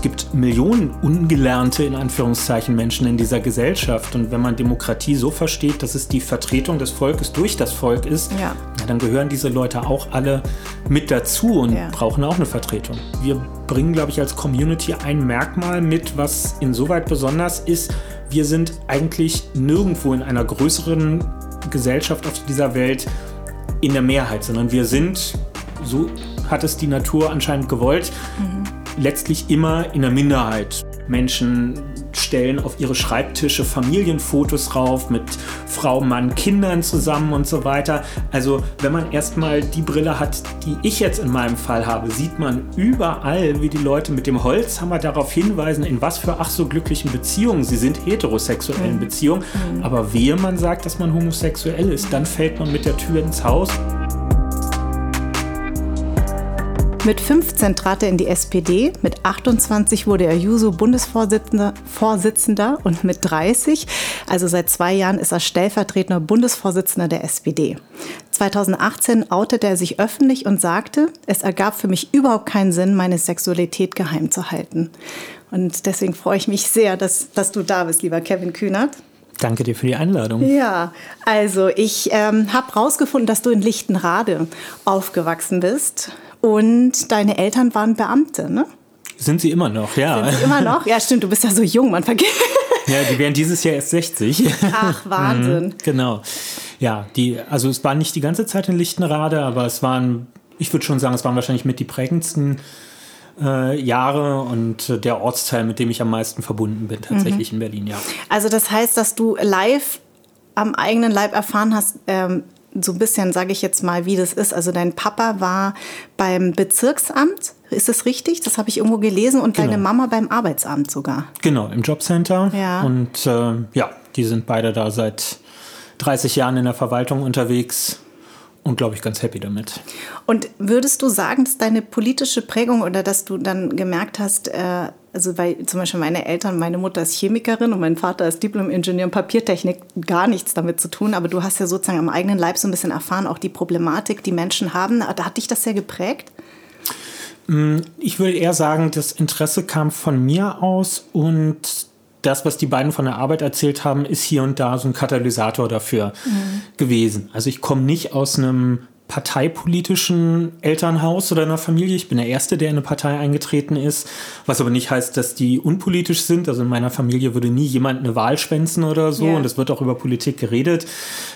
es gibt Millionen ungelernte, in Anführungszeichen, Menschen in dieser Gesellschaft. Und wenn man Demokratie so versteht, dass es die Vertretung des Volkes durch das Volk ist, ja. dann gehören diese Leute auch alle mit dazu und ja. brauchen auch eine Vertretung. Wir bringen, glaube ich, als Community ein Merkmal mit, was insoweit besonders ist. Wir sind eigentlich nirgendwo in einer größeren Gesellschaft auf dieser Welt in der Mehrheit, sondern wir sind, so hat es die Natur anscheinend gewollt, mhm letztlich immer in der Minderheit. Menschen stellen auf ihre Schreibtische Familienfotos rauf mit Frau, Mann, Kindern zusammen und so weiter. Also wenn man erstmal die Brille hat, die ich jetzt in meinem Fall habe, sieht man überall, wie die Leute mit dem Holzhammer darauf hinweisen, in was für ach so glücklichen Beziehungen sie sind, heterosexuellen mhm. Beziehungen. Mhm. Aber wehe man sagt, dass man homosexuell ist, dann fällt man mit der Tür ins Haus. Mit 15 trat er in die SPD, mit 28 wurde er Juso-Bundesvorsitzender Vorsitzender und mit 30, also seit zwei Jahren, ist er stellvertretender Bundesvorsitzender der SPD. 2018 outete er sich öffentlich und sagte, es ergab für mich überhaupt keinen Sinn, meine Sexualität geheim zu halten. Und deswegen freue ich mich sehr, dass, dass du da bist, lieber Kevin Kühnert. Danke dir für die Einladung. Ja, also ich ähm, habe herausgefunden, dass du in Lichtenrade aufgewachsen bist. Und deine Eltern waren Beamte, ne? Sind sie immer noch, ja. Sind sie immer noch? Ja, stimmt, du bist ja so jung, man vergisst. Ja, die werden dieses Jahr erst 60. Ach, Wahnsinn. Mhm, genau. Ja, die, also es war nicht die ganze Zeit in Lichtenrade, aber es waren, ich würde schon sagen, es waren wahrscheinlich mit die prägendsten äh, Jahre und äh, der Ortsteil, mit dem ich am meisten verbunden bin, tatsächlich mhm. in Berlin, ja. Also das heißt, dass du live am eigenen Leib erfahren hast, ähm, so ein bisschen, sage ich jetzt mal, wie das ist. Also dein Papa war beim Bezirksamt, ist das richtig? Das habe ich irgendwo gelesen und genau. deine Mama beim Arbeitsamt sogar. Genau, im Jobcenter. Ja. Und äh, ja, die sind beide da seit 30 Jahren in der Verwaltung unterwegs und glaube ich ganz happy damit. Und würdest du sagen, dass deine politische Prägung oder dass du dann gemerkt hast, äh, also weil zum Beispiel meine Eltern, meine Mutter ist Chemikerin und mein Vater ist Diplom-Ingenieur in Papiertechnik, gar nichts damit zu tun, aber du hast ja sozusagen am eigenen Leib so ein bisschen erfahren, auch die Problematik, die Menschen haben. Da hat dich das sehr geprägt? Mm, ich würde eher sagen, das Interesse kam von mir aus und das, was die beiden von der Arbeit erzählt haben, ist hier und da so ein Katalysator dafür mhm. gewesen. Also ich komme nicht aus einem parteipolitischen Elternhaus oder einer Familie. Ich bin der Erste, der in eine Partei eingetreten ist, was aber nicht heißt, dass die unpolitisch sind. Also in meiner Familie würde nie jemand eine Wahl schwänzen oder so yeah. und es wird auch über Politik geredet.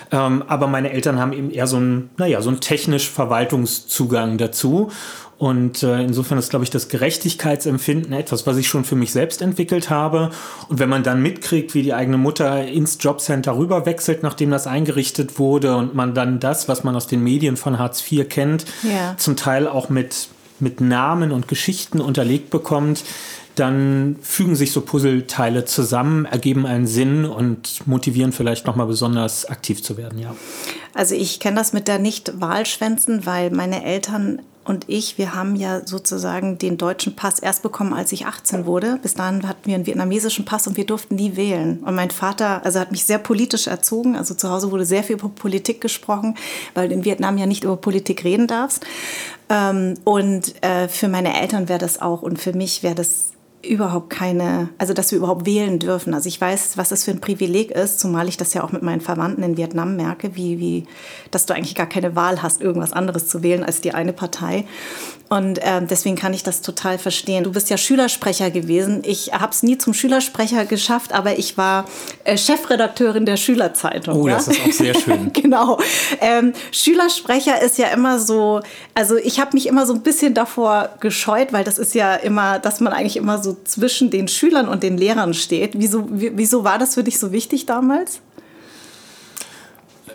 Ähm, aber meine Eltern haben eben eher so einen, naja, so einen technisch-Verwaltungszugang dazu. Und äh, insofern ist, glaube ich, das Gerechtigkeitsempfinden etwas, was ich schon für mich selbst entwickelt habe. Und wenn man dann mitkriegt, wie die eigene Mutter ins Jobcenter rüberwechselt, nachdem das eingerichtet wurde, und man dann das, was man aus den Medien von Hartz IV kennt, ja. zum Teil auch mit, mit Namen und Geschichten unterlegt bekommt, dann fügen sich so Puzzleteile zusammen, ergeben einen Sinn und motivieren vielleicht nochmal besonders aktiv zu werden, ja. Also ich kenne das mit der Nicht-Wahlschwänzen, weil meine Eltern und ich, wir haben ja sozusagen den deutschen Pass erst bekommen, als ich 18 wurde. Bis dahin hatten wir einen vietnamesischen Pass und wir durften nie wählen. Und mein Vater, also hat mich sehr politisch erzogen. Also zu Hause wurde sehr viel über Politik gesprochen, weil in Vietnam ja nicht über Politik reden darfst. Ähm, und äh, für meine Eltern wäre das auch und für mich wäre das überhaupt keine, also dass wir überhaupt wählen dürfen. Also ich weiß, was das für ein Privileg ist, zumal ich das ja auch mit meinen Verwandten in Vietnam merke, wie, wie, dass du eigentlich gar keine Wahl hast, irgendwas anderes zu wählen als die eine Partei. Und äh, deswegen kann ich das total verstehen. Du bist ja Schülersprecher gewesen. Ich habe es nie zum Schülersprecher geschafft, aber ich war äh, Chefredakteurin der Schülerzeitung. Oh, ja? das ist auch sehr schön. genau. Ähm, Schülersprecher ist ja immer so, also ich habe mich immer so ein bisschen davor gescheut, weil das ist ja immer, dass man eigentlich immer so zwischen den Schülern und den Lehrern steht. Wieso, wieso war das für dich so wichtig damals?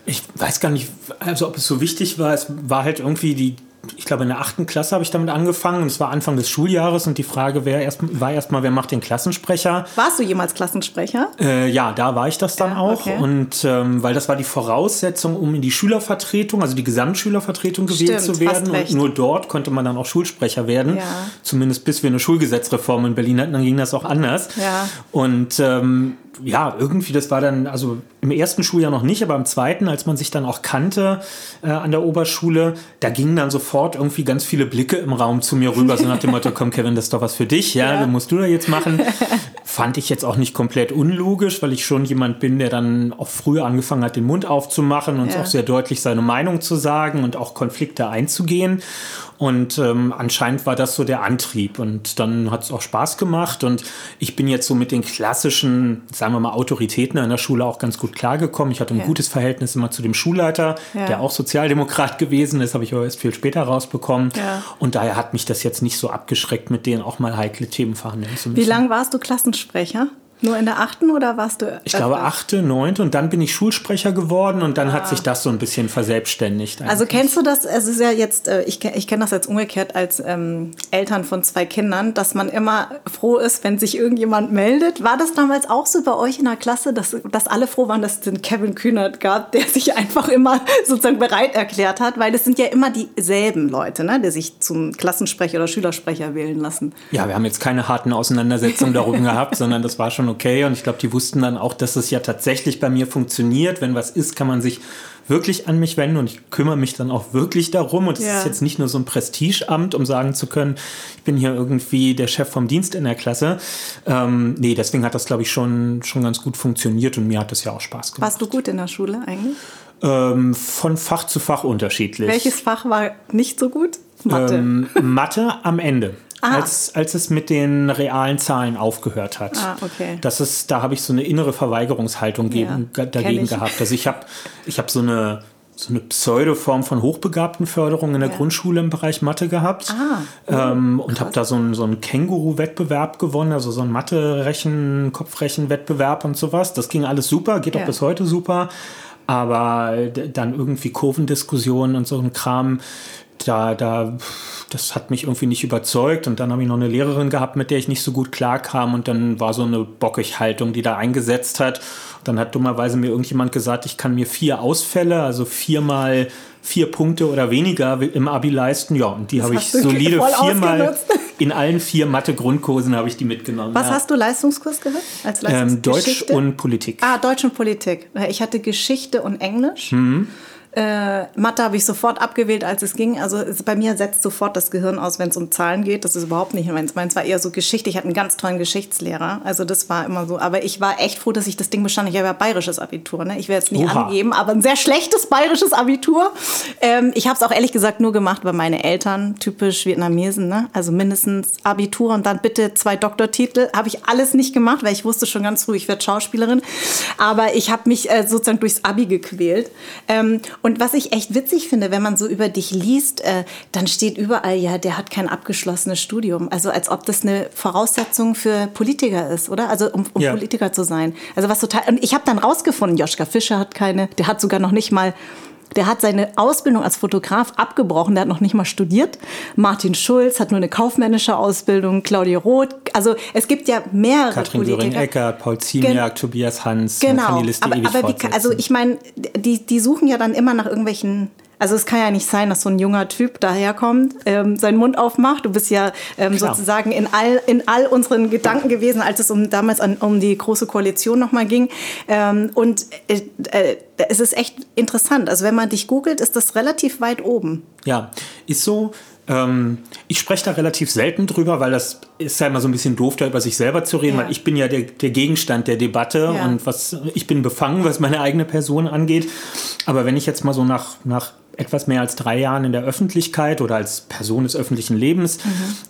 Ich weiß gar nicht, also ob es so wichtig war. Es war halt irgendwie die ich glaube, in der achten Klasse habe ich damit angefangen. Und es war Anfang des Schuljahres und die Frage wer erst, war erstmal, wer macht den Klassensprecher? Warst du jemals Klassensprecher? Äh, ja, da war ich das dann Ja, auch. okay. Und ähm, weil das war die Voraussetzung, um in die Schülervertretung, also die Gesamtschülervertretung gewählt Stimmt, zu werden. Und nur dort konnte man dann auch Schulsprecher werden. Ja. Zumindest bis wir eine Schulgesetzreform in Berlin hatten, dann ging das auch anders. Ja. Und ähm, ja, irgendwie, das war dann, also im ersten Schuljahr noch nicht, aber im zweiten, als man sich dann auch kannte äh, an der Oberschule, da gingen dann sofort irgendwie ganz viele Blicke im Raum zu mir rüber, so nach dem Motto, komm Kevin, das ist doch was für dich, ja, Ja. musst du da jetzt machen. Fand ich jetzt auch nicht komplett unlogisch, weil ich schon jemand bin, der dann auch früher angefangen hat, den Mund aufzumachen und Ja. auch sehr deutlich seine Meinung zu sagen und auch Konflikte einzugehen. Und ähm, anscheinend war das so der Antrieb. Und dann hat es auch Spaß gemacht. Und ich bin jetzt so mit den klassischen, sagen wir mal, Autoritäten an der Schule auch ganz gut klargekommen. Ich hatte ein Ja. gutes Verhältnis immer zu dem Schulleiter, Ja. der auch Sozialdemokrat gewesen ist, habe ich aber erst viel später rausbekommen. Ja. Und daher hat mich das jetzt nicht so abgeschreckt, mit denen auch mal heikle Themen verhandeln zu müssen. Wie lange warst du Klassensprecher? Nur in der achten oder warst du? Ich glaube öfter? achte, neunte und dann bin ich Schulsprecher geworden und dann hat sich das so ein bisschen verselbstständigt. Also eigentlich. kennst du das? Es ist ja jetzt, äh, ich, ich kenne das jetzt umgekehrt als ähm, Eltern von zwei Kindern, dass man immer froh ist, wenn sich irgendjemand meldet. War das damals auch so bei euch in der Klasse, dass, dass alle froh waren, dass es den Kevin Kühnert gab, der sich einfach immer sozusagen bereit erklärt hat? Weil das sind ja immer dieselben Leute, ne, die sich zum Klassensprecher oder Schülersprecher wählen lassen. Ja, wir haben jetzt keine harten Auseinandersetzungen darum gehabt, sondern das war schon okay. Und ich glaube, die wussten dann auch, dass es ja tatsächlich bei mir funktioniert. Wenn was ist, kann man sich wirklich an mich wenden und ich kümmere mich dann auch wirklich darum. Und es Ja. ist jetzt nicht nur so ein Prestigeamt, um sagen zu können, ich bin hier irgendwie der Chef vom Dienst in der Klasse. Ähm, nee, deswegen hat das, glaube ich, schon, schon ganz gut funktioniert und mir hat das ja auch Spaß gemacht. Warst du gut in der Schule eigentlich? Ähm, von Fach zu Fach unterschiedlich. Welches Fach war nicht so gut? Mathe. Ähm, Mathe am Ende. Ah. Als, als es mit den realen Zahlen aufgehört hat. Ah, okay. Das ist, da habe ich so eine innere Verweigerungshaltung gegen, Ja, dagegen gehabt. Also ich habe ich hab so eine, so eine Pseudoform von Hochbegabtenförderung in der Ja. Grundschule im Bereich Mathe gehabt. Ah, ähm, und habe da so einen, so einen Känguru-Wettbewerb gewonnen, also so einen Mathe-Rechen, Kopfrechen-Wettbewerb und sowas. Das ging alles super, geht Ja. auch bis heute super. Aber d- dann irgendwie Kurvendiskussionen und so ein Kram, da, da, das hat mich irgendwie nicht überzeugt. Und dann habe ich noch eine Lehrerin gehabt, mit der ich nicht so gut klarkam. Und dann war so eine Bockig-Haltung, die da eingesetzt hat. Dann hat dummerweise mir irgendjemand gesagt, ich kann mir vier Ausfälle, also viermal vier Punkte oder weniger im Abi leisten. Ja, und die habe ich solide viermal ausgenutzt. in allen vier Mathe-Grundkursen habe ich die mitgenommen. Was ja. hast du Leistungskurs gehabt? Als ähm, Deutsch Leistungsgeschichte? und Politik. Ah, Deutsch und Politik. Ich hatte Geschichte und Englisch. Mhm. Äh, Mathe habe ich sofort abgewählt, als es ging. Also es, bei mir setzt sofort das Gehirn aus, wenn es um Zahlen geht. Das ist überhaupt nicht meins. Meins war eher so Geschichte. Ich hatte einen ganz tollen Geschichtslehrer. Also das war immer so. Aber ich war echt froh, dass ich das Ding bestand. Ich habe ja bayerisches Abitur. Ne? Ich will jetzt nicht Oha. angeben, aber ein sehr schlechtes bayerisches Abitur. Ähm, ich habe es auch ehrlich gesagt nur gemacht, weil meine Eltern, typisch Vietnamesen, ne? also mindestens Abitur und dann bitte zwei Doktortitel. Habe ich alles nicht gemacht, weil ich wusste schon ganz früh, ich werde Schauspielerin. Aber ich habe mich äh, sozusagen durchs Abi gequält. Ähm, und was ich echt witzig finde, wenn man so über dich liest, äh, dann steht überall, ja, der hat kein abgeschlossenes Studium. Also als ob das eine Voraussetzung für Politiker ist, oder? Also um, um Ja. Politiker zu sein. Also was total. Und ich habe dann rausgefunden, Joschka Fischer hat keine, der hat sogar noch nicht mal. Der hat seine Ausbildung als Fotograf abgebrochen, der hat noch nicht mal studiert. Martin Schulz hat nur eine kaufmännische Ausbildung, Claudia Roth. Also es gibt ja mehrere Katrin Politiker. Göring-Eckert, Paul Ziemiak, Tobias Hans, Genau. Aber, aber wie, also ich meine, die, die suchen ja dann immer nach irgendwelchen. Also es kann ja nicht sein, dass so ein junger Typ daherkommt, ähm, seinen Mund aufmacht. Du bist ja ähm, Klar. sozusagen in all, in all unseren Gedanken gewesen, als es um damals an, um die große Koalition nochmal ging. Ähm, und äh, äh, es ist echt interessant. Also wenn man dich googelt, ist das relativ weit oben. Ja, ist so. Ähm, ich spreche da relativ selten drüber, weil das ist ja immer so ein bisschen doof, da über sich selber zu reden, Ja. weil ich bin ja der, der Gegenstand der Debatte Ja. und was ich bin befangen, was meine eigene Person angeht. Aber wenn ich jetzt mal so nach, nach etwas mehr als drei Jahren in der Öffentlichkeit oder als Person des öffentlichen Lebens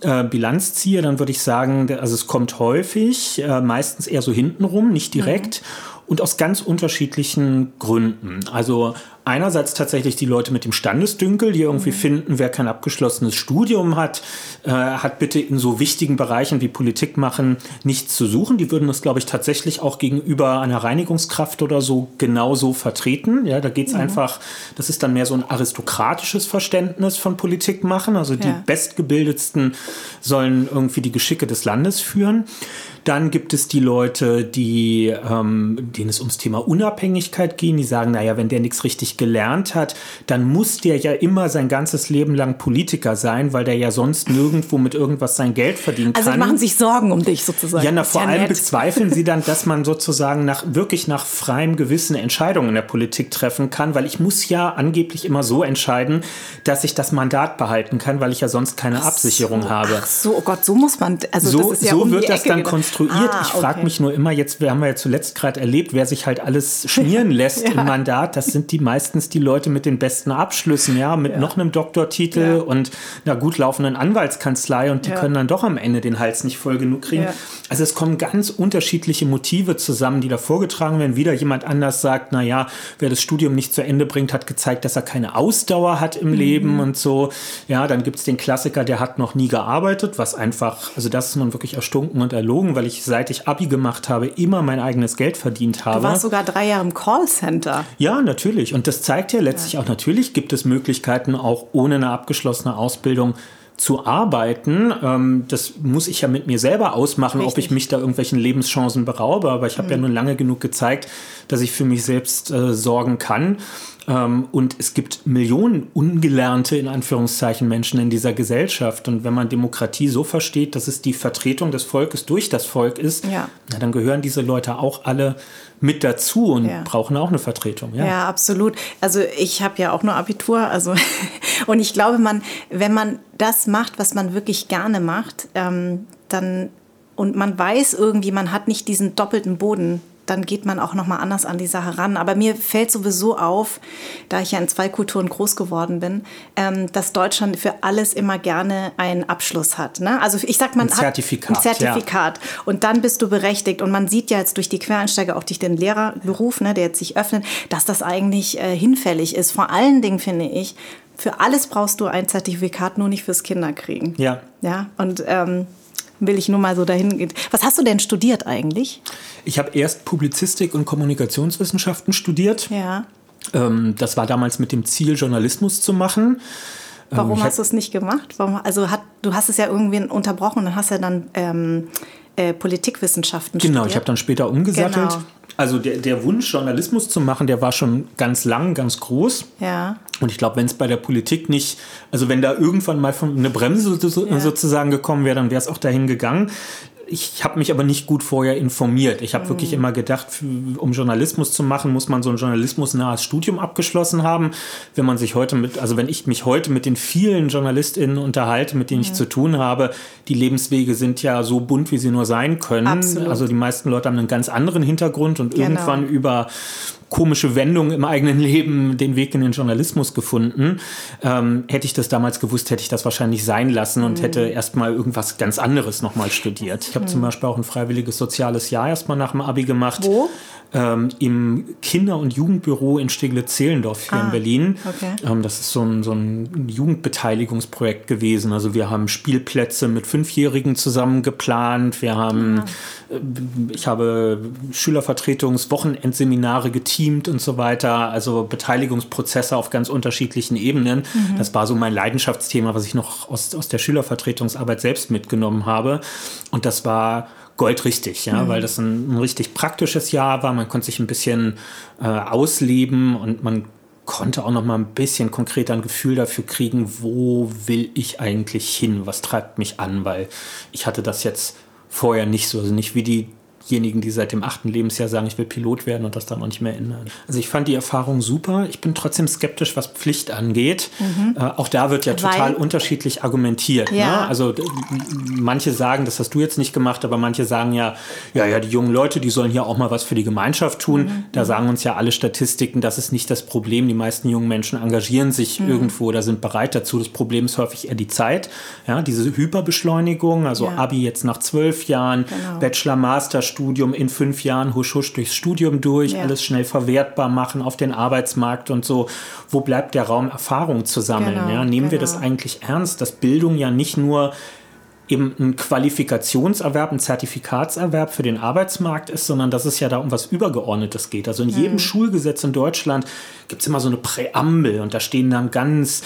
äh, Bilanz ziehe, dann würde ich sagen, also es kommt häufig, äh, meistens eher so hintenrum, nicht direkt. Und aus ganz unterschiedlichen Gründen. Also Einerseits tatsächlich die Leute mit dem Standesdünkel, die irgendwie mhm. finden, wer kein abgeschlossenes Studium hat, äh, hat bitte in so wichtigen Bereichen wie Politik machen nichts zu suchen. Die würden das, glaube ich, tatsächlich auch gegenüber einer Reinigungskraft oder so genauso vertreten. Ja, da geht es mhm. einfach, das ist dann mehr so ein aristokratisches Verständnis von Politik machen. Also die ja. Bestgebildetsten sollen irgendwie die Geschicke des Landes führen. Dann gibt es die Leute, die, ähm, denen es ums Thema Unabhängigkeit gehen, die sagen, naja, wenn der nichts richtig gelernt hat, dann muss der ja immer sein ganzes Leben lang Politiker sein, weil der ja sonst nirgendwo mit irgendwas sein Geld verdienen also kann. Also machen sich Sorgen um dich sozusagen. Ja, na, vor ja allem nett. bezweifeln sie dann, dass man sozusagen nach, wirklich nach freiem Gewissen Entscheidungen in der Politik treffen kann, weil ich muss ja angeblich immer so entscheiden, dass ich das Mandat behalten kann, weil ich ja sonst keine Absicherung so, habe. Ach so, oh Gott, so muss man, also so, ja so um wird das Ecke dann gedacht. konstruiert. Ah, ich frage okay. mich nur immer jetzt, wir haben ja zuletzt gerade erlebt, wer sich halt alles schmieren lässt Ja. im Mandat, das sind die meistens die Leute mit den besten Abschlüssen, ja, mit Ja. noch einem Doktortitel Ja. und einer gut laufenden Anwaltskanzlei und die Ja. können dann doch am Ende den Hals nicht voll genug kriegen. Also es kommen ganz unterschiedliche Motive zusammen, die da vorgetragen werden. Wieder jemand anders sagt, na ja, wer das Studium nicht zu Ende bringt, hat gezeigt, dass er keine Ausdauer hat im Mhm. Leben und so. Ja, dann gibt es den Klassiker, der hat noch nie gearbeitet, was einfach, also das ist nun wirklich erstunken und erlogen, weil ich seit ich Abi gemacht habe, immer mein eigenes Geld verdient habe. Du warst sogar drei Jahre im Callcenter. Ja, natürlich. Und das zeigt ja letztlich auch, natürlich gibt es Möglichkeiten, auch ohne eine abgeschlossene Ausbildung zu arbeiten. Ähm, das muss ich ja mit mir selber ausmachen, ob Richtig. ich mich da irgendwelchen Lebenschancen beraube. Aber ich habe ja nun lange genug gezeigt, dass ich für mich selbst äh, sorgen kann. Ähm, und es gibt Millionen ungelernte, in Anführungszeichen, Menschen in dieser Gesellschaft. Und wenn man Demokratie so versteht, dass es die Vertretung des Volkes durch das Volk ist, Ja. na, dann gehören diese Leute auch alle mit dazu und Ja. brauchen auch eine Vertretung. Ja. Ja, absolut. Also ich habe ja auch nur Abitur, also und ich glaube, man, wenn man das macht, was man wirklich gerne macht, ähm, dann und man weiß irgendwie, man hat nicht diesen doppelten Boden, dann geht man auch noch mal anders an die Sache ran. Aber mir fällt sowieso auf, da ich ja in zwei Kulturen groß geworden bin, ähm, dass Deutschland für alles immer gerne einen Abschluss hat. Ne? Also ich sag, man Ein hat Zertifikat, ein Zertifikat. Und dann bist du berechtigt. Und man sieht ja jetzt durch die Quereinsteiger, auch durch den Lehrerberuf, ne, der jetzt sich öffnet, dass das eigentlich äh, hinfällig ist. Vor allen Dingen finde ich, für alles brauchst du ein Zertifikat, nur nicht fürs Kinderkriegen. Ja. Ja, und ähm, will ich nur mal so dahin gehen. Was hast du denn studiert eigentlich? Ich habe erst Publizistik und Kommunikationswissenschaften studiert. Ja. Ähm, das war damals mit dem Ziel, Journalismus zu machen. Warum Ähm, hast du es nicht gemacht? Warum, also hat, du hast es ja irgendwie unterbrochen und hast ja dann ähm, äh, Politikwissenschaften Genau, studiert. ich habe dann später umgesattelt. Genau. Also der, der Wunsch, Journalismus zu machen, der war schon ganz lang, ganz groß. Ja. Und ich glaube, wenn es bei der Politik nicht, also wenn da irgendwann mal von eine Bremse so, so, Ja. sozusagen gekommen wäre, dann wäre es auch dahin gegangen. Ich habe mich aber nicht gut vorher informiert. Ich habe Mhm. wirklich immer gedacht, um Journalismus zu machen, muss man so ein journalismusnahes Studium abgeschlossen haben. Wenn man sich heute mit, also wenn ich mich heute mit den vielen JournalistInnen unterhalte, mit Mhm. denen ich zu tun habe, die Lebenswege sind ja so bunt, wie sie nur sein können. Absolut. Also die meisten Leute haben einen ganz anderen Hintergrund und Genau. irgendwann über komische Wendungen im eigenen Leben den Weg in den Journalismus gefunden. Ähm, hätte ich das damals gewusst, hätte ich das wahrscheinlich sein lassen und hätte erstmal irgendwas ganz anderes nochmal studiert. Ich habe zum Beispiel auch ein freiwilliges soziales Jahr erstmal nach dem Abi gemacht. Wo? Ähm, Im Kinder- und Jugendbüro in Steglitz-Zehlendorf hier Ah, in Berlin. okay. Ähm, das ist so ein, so ein Jugendbeteiligungsprojekt gewesen. Also wir haben Spielplätze mit Fünfjährigen zusammen geplant. Wir haben, äh, ich habe Schülervertretungswochenendseminare geteamt und so weiter. Also Beteiligungsprozesse auf ganz unterschiedlichen Ebenen. Das war so mein Leidenschaftsthema, was ich noch aus, aus der Schülervertretungsarbeit selbst mitgenommen habe. Und das war goldrichtig, ja, weil das ein, ein richtig praktisches Jahr war. Man konnte sich ein bisschen äh, ausleben und man konnte auch noch mal ein bisschen konkreter ein Gefühl dafür kriegen, wo will ich eigentlich hin, was treibt mich an, weil ich hatte das jetzt vorher nicht so, also nicht wie diejenigen, die seit dem achten Lebensjahr sagen, ich will Pilot werden und das dann noch nicht mehr ändern. Also ich fand die Erfahrung super. Ich bin trotzdem skeptisch, was Pflicht angeht. Äh, auch da wird ja total Weil- unterschiedlich argumentiert. Ja. Ne? Also d- manche sagen, das hast du jetzt nicht gemacht, aber manche sagen ja, ja, ja, die jungen Leute, die sollen hier auch mal was für die Gemeinschaft tun. Mhm. Da sagen uns ja alle Statistiken, das ist nicht das Problem. Die meisten jungen Menschen engagieren sich Mhm. irgendwo oder sind bereit dazu. Das Problem ist häufig eher die Zeit. Ja, diese Hyperbeschleunigung, also Ja. Abi jetzt nach zwölf Jahren, Genau. Bachelor, Master Masterstudium in fünf Jahren husch husch durchs Studium durch, ja. alles schnell verwertbar machen auf den Arbeitsmarkt und so. Wo bleibt der Raum, Erfahrung zu sammeln? Genau, ja? Nehmen genau. wir das genau. eigentlich ernst, dass Bildung ja nicht nur eben ein Qualifikationserwerb, ein Zertifikatserwerb für den Arbeitsmarkt ist, sondern dass es ja da um was Übergeordnetes geht. Also in jedem mhm. Schulgesetz in Deutschland gibt es immer so eine Präambel und da stehen dann ganz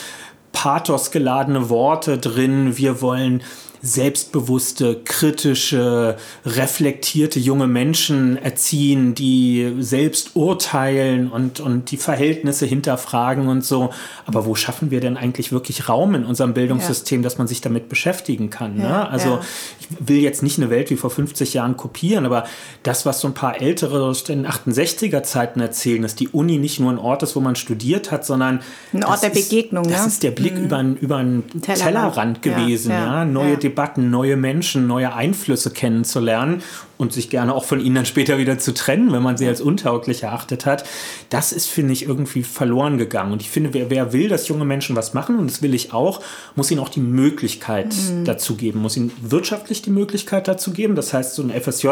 pathosgeladene Worte drin. Wir wollen selbstbewusste, kritische, reflektierte junge Menschen erziehen, die selbst urteilen und, und die Verhältnisse hinterfragen und so. Aber wo schaffen wir denn eigentlich wirklich Raum in unserem Bildungssystem, ja. dass man sich damit beschäftigen kann? Ne? Ja, also ja. ich will jetzt nicht eine Welt wie vor 50 Jahren kopieren, aber das, was so ein paar Ältere aus den 68er Zeiten erzählen, dass die Uni nicht nur ein Ort ist, wo man studiert hat, sondern ein Ort der Begegnung. Ist, das ist der Blick mhm. über, einen, über einen Tellerrand, Tellerrand gewesen, ja, neue Debatten, neue Menschen, neue Einflüsse kennenzulernen und sich gerne auch von ihnen dann später wieder zu trennen, wenn man sie als untauglich erachtet hat. Das ist, finde ich, irgendwie verloren gegangen. Und ich finde, wer, wer will, dass junge Menschen was machen, und das will ich auch, muss ihnen auch die Möglichkeit mhm. dazu geben, muss ihnen wirtschaftlich die Möglichkeit dazu geben. Das heißt, so ein FSJ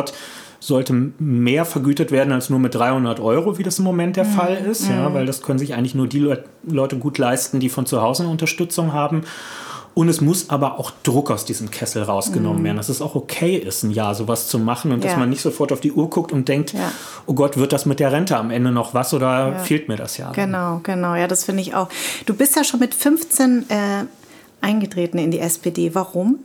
sollte mehr vergütet werden als nur mit 300 Euro, wie das im Moment der mhm. Fall ist, ja, mhm. weil das können sich eigentlich nur die Leute gut leisten, die von zu Hause eine Unterstützung haben. Und es muss aber auch Druck aus diesem Kessel rausgenommen mm. werden, dass es auch okay ist, ein Jahr sowas zu machen und ja. dass man nicht sofort auf die Uhr guckt und denkt, ja. oh Gott, wird das mit der Rente am Ende noch was oder ja. fehlt mir das ja? Genau, genau, ja, das finde ich auch. Du bist ja schon mit 15 äh, eingetreten in die SPD. Warum?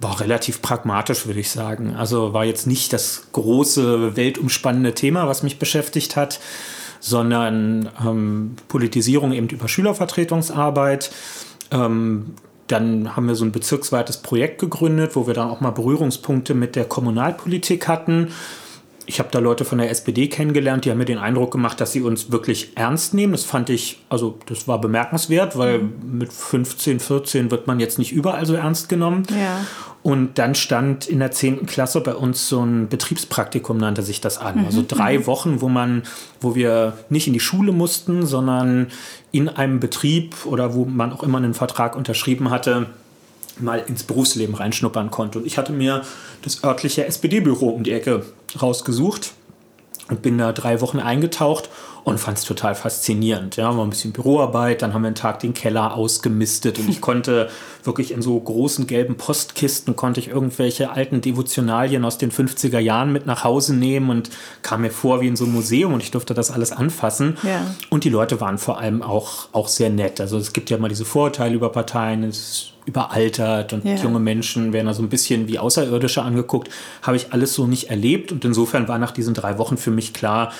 war relativ pragmatisch, würde ich sagen. Also war jetzt nicht das große, weltumspannende Thema, was mich beschäftigt hat, sondern ähm, Politisierung eben über Schülervertretungsarbeit. Ähm, dann haben wir so ein bezirksweites Projekt gegründet, wo wir dann auch mal Berührungspunkte mit der Kommunalpolitik hatten. Ich habe da Leute von der SPD kennengelernt, die haben mir den Eindruck gemacht, dass sie uns wirklich ernst nehmen. Das fand ich, also das war bemerkenswert, weil mhm. mit 15, 14 wird man jetzt nicht überall so ernst genommen. Ja. Und dann stand in der 10. Klasse bei uns so ein Betriebspraktikum, nannte sich das an. Mhm. Also drei mhm. Wochen, wo man, wo wir nicht in die Schule mussten, sondern in einem Betrieb oder wo man auch immer einen Vertrag unterschrieben hatte, mal ins Berufsleben reinschnuppern konnte. Und ich hatte mir das örtliche SPD-Büro um die Ecke rausgesucht und bin da drei Wochen eingetaucht und fand es total faszinierend. Ja, war ein bisschen Büroarbeit, dann haben wir einen Tag den Keller ausgemistet und ich konnte wirklich in so großen gelben Postkisten konnte ich irgendwelche alten Devotionalien aus den 50er Jahren mit nach Hause nehmen und kam mir vor wie in so einem Museum und ich durfte das alles anfassen. Ja. Und die Leute waren vor allem auch, auch sehr nett. Also es gibt ja immer diese Vorurteile über Parteien, es ist überaltert und ja. junge Menschen werden da so ein bisschen wie Außerirdische angeguckt. Habe ich alles so nicht erlebt und insofern war nach diesen drei Wochen für mich klar,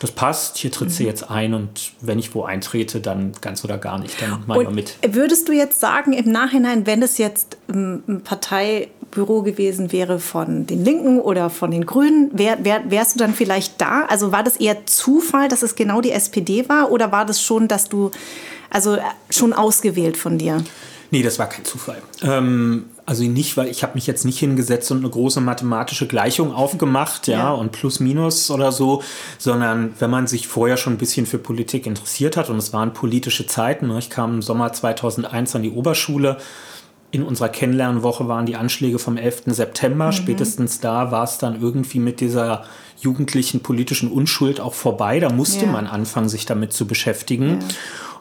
das passt, hier tritt sie mhm. jetzt ein und wenn ich wo eintrete, dann ganz oder gar nicht, dann mal mit. Würdest du jetzt sagen, im Nachhinein, wenn es jetzt ein Parteibüro gewesen wäre von den Linken oder von den Grünen, wär, wär, wärst du dann vielleicht da? Also war das eher Zufall, dass es genau die SPD war oder war das schon, dass du, also äh, schon ausgewählt von dir? Nee, das war kein Zufall. Ähm, also nicht, weil ich habe mich jetzt nicht hingesetzt und eine große mathematische Gleichung aufgemacht, ja, ja, und plus minus oder so, sondern wenn man sich vorher schon ein bisschen für Politik interessiert hat und es waren politische Zeiten, ne, ich kam im Sommer 2001 an die Oberschule, in unserer Kennenlernwoche waren die Anschläge vom 11. September. Mhm. Spätestens da war es dann irgendwie mit dieser jugendlichen politischen Unschuld auch vorbei. Da musste ja. man anfangen, sich damit zu beschäftigen. Ja.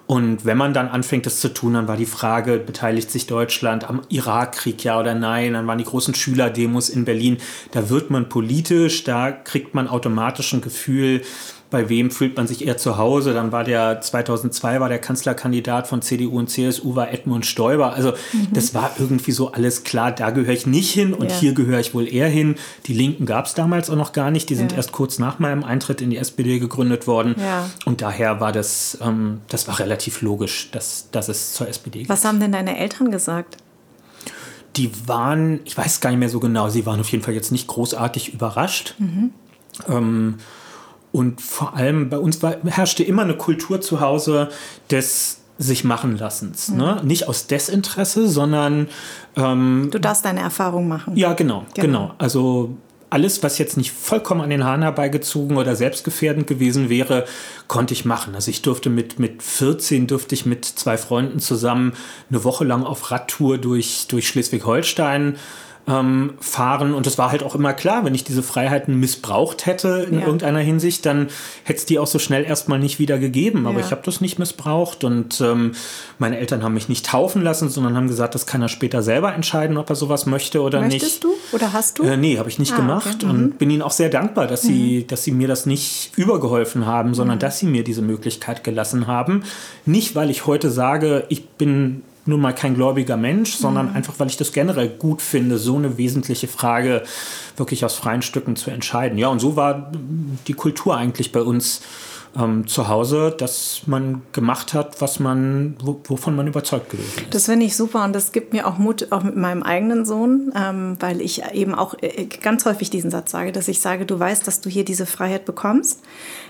Und wenn man dann anfängt, das zu tun, dann war die Frage, beteiligt sich Deutschland am Irakkrieg, ja oder nein? Dann waren die großen Schülerdemos in Berlin. Da wird man politisch, da kriegt man automatisch ein Gefühl, bei wem fühlt man sich eher zu Hause. Dann war der 2002 war der Kanzlerkandidat von CDU und CSU war Edmund Stoiber. Also mhm. das war irgendwie so alles klar, da gehöre ich nicht hin und ja. hier gehöre ich wohl eher hin. Die Linken gab es damals auch noch gar nicht. Die sind ja. erst kurz nach meinem Eintritt in die SPD gegründet worden. Ja. Und daher war das, ähm, das war relativ logisch, dass, dass es zur SPD geht. Was haben denn deine Eltern gesagt? Die waren, ich weiß gar nicht mehr so genau, sie waren auf jeden Fall jetzt nicht großartig überrascht. Mhm. Ähm, und vor allem bei uns war, herrschte immer eine Kultur zu Hause des sich machen lassens. Mhm. Ne? Nicht aus Desinteresse, sondern. Ähm, du darfst deine Erfahrung machen. Ja, genau, genau. genau. Also alles, was jetzt nicht vollkommen an den Haaren herbeigezogen oder selbstgefährdend gewesen wäre, konnte ich machen. Also ich durfte mit, mit 14 durfte ich mit zwei Freunden zusammen eine Woche lang auf Radtour durch, durch Schleswig-Holstein ähm, fahren. Und es war halt auch immer klar, wenn ich diese Freiheiten missbraucht hätte in ja. irgendeiner Hinsicht, dann hätte es die auch so schnell erstmal nicht wieder gegeben. Aber ja. ich habe das nicht missbraucht und ähm, meine Eltern haben mich nicht taufen lassen, sondern haben gesagt, das kann er später selber entscheiden, ob er sowas möchte oder Möchtest nicht. Möchtest du oder hast du? Äh, nee, habe ich nicht ah, gemacht okay. und mhm. bin ihnen auch sehr dankbar, dass, mhm. sie, dass sie mir das nicht übergeholfen haben, sondern mhm. dass sie mir diese Möglichkeit gelassen haben. Nicht, weil ich heute sage, ich bin nun mal kein gläubiger Mensch, sondern mhm. einfach, weil ich das generell gut finde, so eine wesentliche Frage wirklich aus freien Stücken zu entscheiden. Ja, und so war die Kultur eigentlich bei uns ähm, zu Hause, dass man gemacht hat, was man, wovon man überzeugt gewesen ist. Das finde ich super und das gibt mir auch Mut, auch mit meinem eigenen Sohn, ähm, weil ich eben auch äh, ganz häufig diesen Satz sage, dass ich sage, du weißt, dass du hier diese Freiheit bekommst.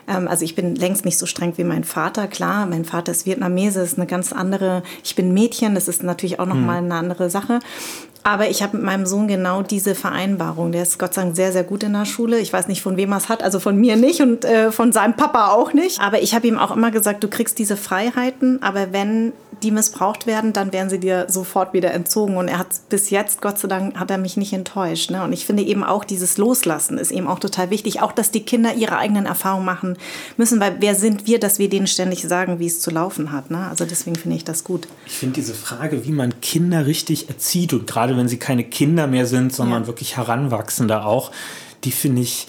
Ähm, also ich bin längst nicht so streng wie mein Vater, klar, mein Vater ist Vietnamese, ist eine ganz andere, ich bin Mädchen, das ist natürlich auch nochmal hm. eine andere Sache. Aber ich habe mit meinem Sohn genau diese Vereinbarung. Der ist Gott sei Dank sehr, sehr gut in der Schule. Ich weiß nicht, von wem er es hat, also von mir nicht und äh, von seinem Papa auch nicht. Aber ich habe ihm auch immer gesagt, du kriegst diese Freiheiten, aber wenn die missbraucht werden, dann werden sie dir sofort wieder entzogen. Und er hat bis jetzt, Gott sei Dank, hat er mich nicht enttäuscht. Ne? Und ich finde eben auch dieses Loslassen ist eben auch total wichtig. Auch, dass die Kinder ihre eigenen Erfahrungen machen müssen, weil wer sind wir, dass wir denen ständig sagen, wie es zu laufen hat. Ne? Also deswegen finde ich das gut. Ich finde diese Frage, wie man Kinder richtig erzieht und gerade wenn sie keine Kinder mehr sind, sondern ja. wirklich Heranwachsende auch, die finde ich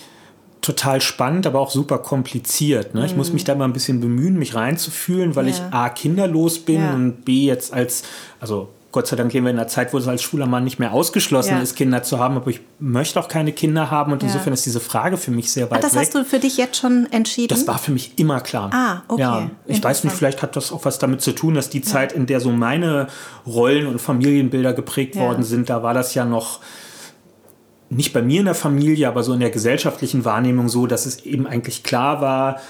total spannend, aber auch super kompliziert. Ne? Ich muss mhm. mich da mal ein bisschen bemühen, mich reinzufühlen, weil ja. ich A, kinderlos bin ja. und B, jetzt als, also Gott sei Dank leben wir in einer Zeit, wo es als schwuler Mann nicht mehr ausgeschlossen ja. ist, Kinder zu haben, aber ich möchte auch keine Kinder haben und insofern ist diese Frage für mich sehr weit Ach, das weg. hast du für dich jetzt schon entschieden? Das war für mich immer klar. Ah, okay. Ja, ich weiß nicht, vielleicht hat das auch was damit zu tun, dass die Zeit, in der so meine Rollen und Familienbilder geprägt worden sind, da war das ja noch nicht bei mir in der Familie, aber so in der gesellschaftlichen Wahrnehmung so, dass es eben eigentlich klar war,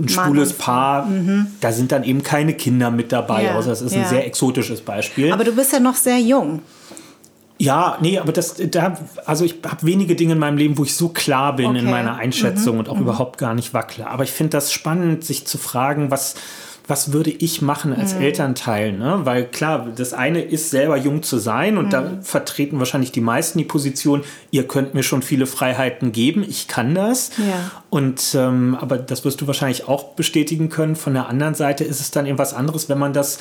ein schwules Paar, mhm. da sind dann eben keine Kinder mit dabei, ja. außer es ist ja. ein sehr exotisches Beispiel. Aber du bist ja noch sehr jung. Ja, nee, aber das, da, also ich habe wenige Dinge in meinem Leben, wo ich so klar bin okay. in meiner Einschätzung mhm. und auch mhm. überhaupt gar nicht wackle. Aber ich finde das spannend, sich zu fragen, was, was würde ich machen als mhm. Elternteil? Ne? Weil klar, das eine ist selber jung zu sein und mhm. da vertreten wahrscheinlich die meisten die Position, ihr könnt mir schon viele Freiheiten geben, ich kann das. Ja. Und ähm, aber das wirst du wahrscheinlich auch bestätigen können. Von der anderen Seite ist es dann eben was anderes, wenn man das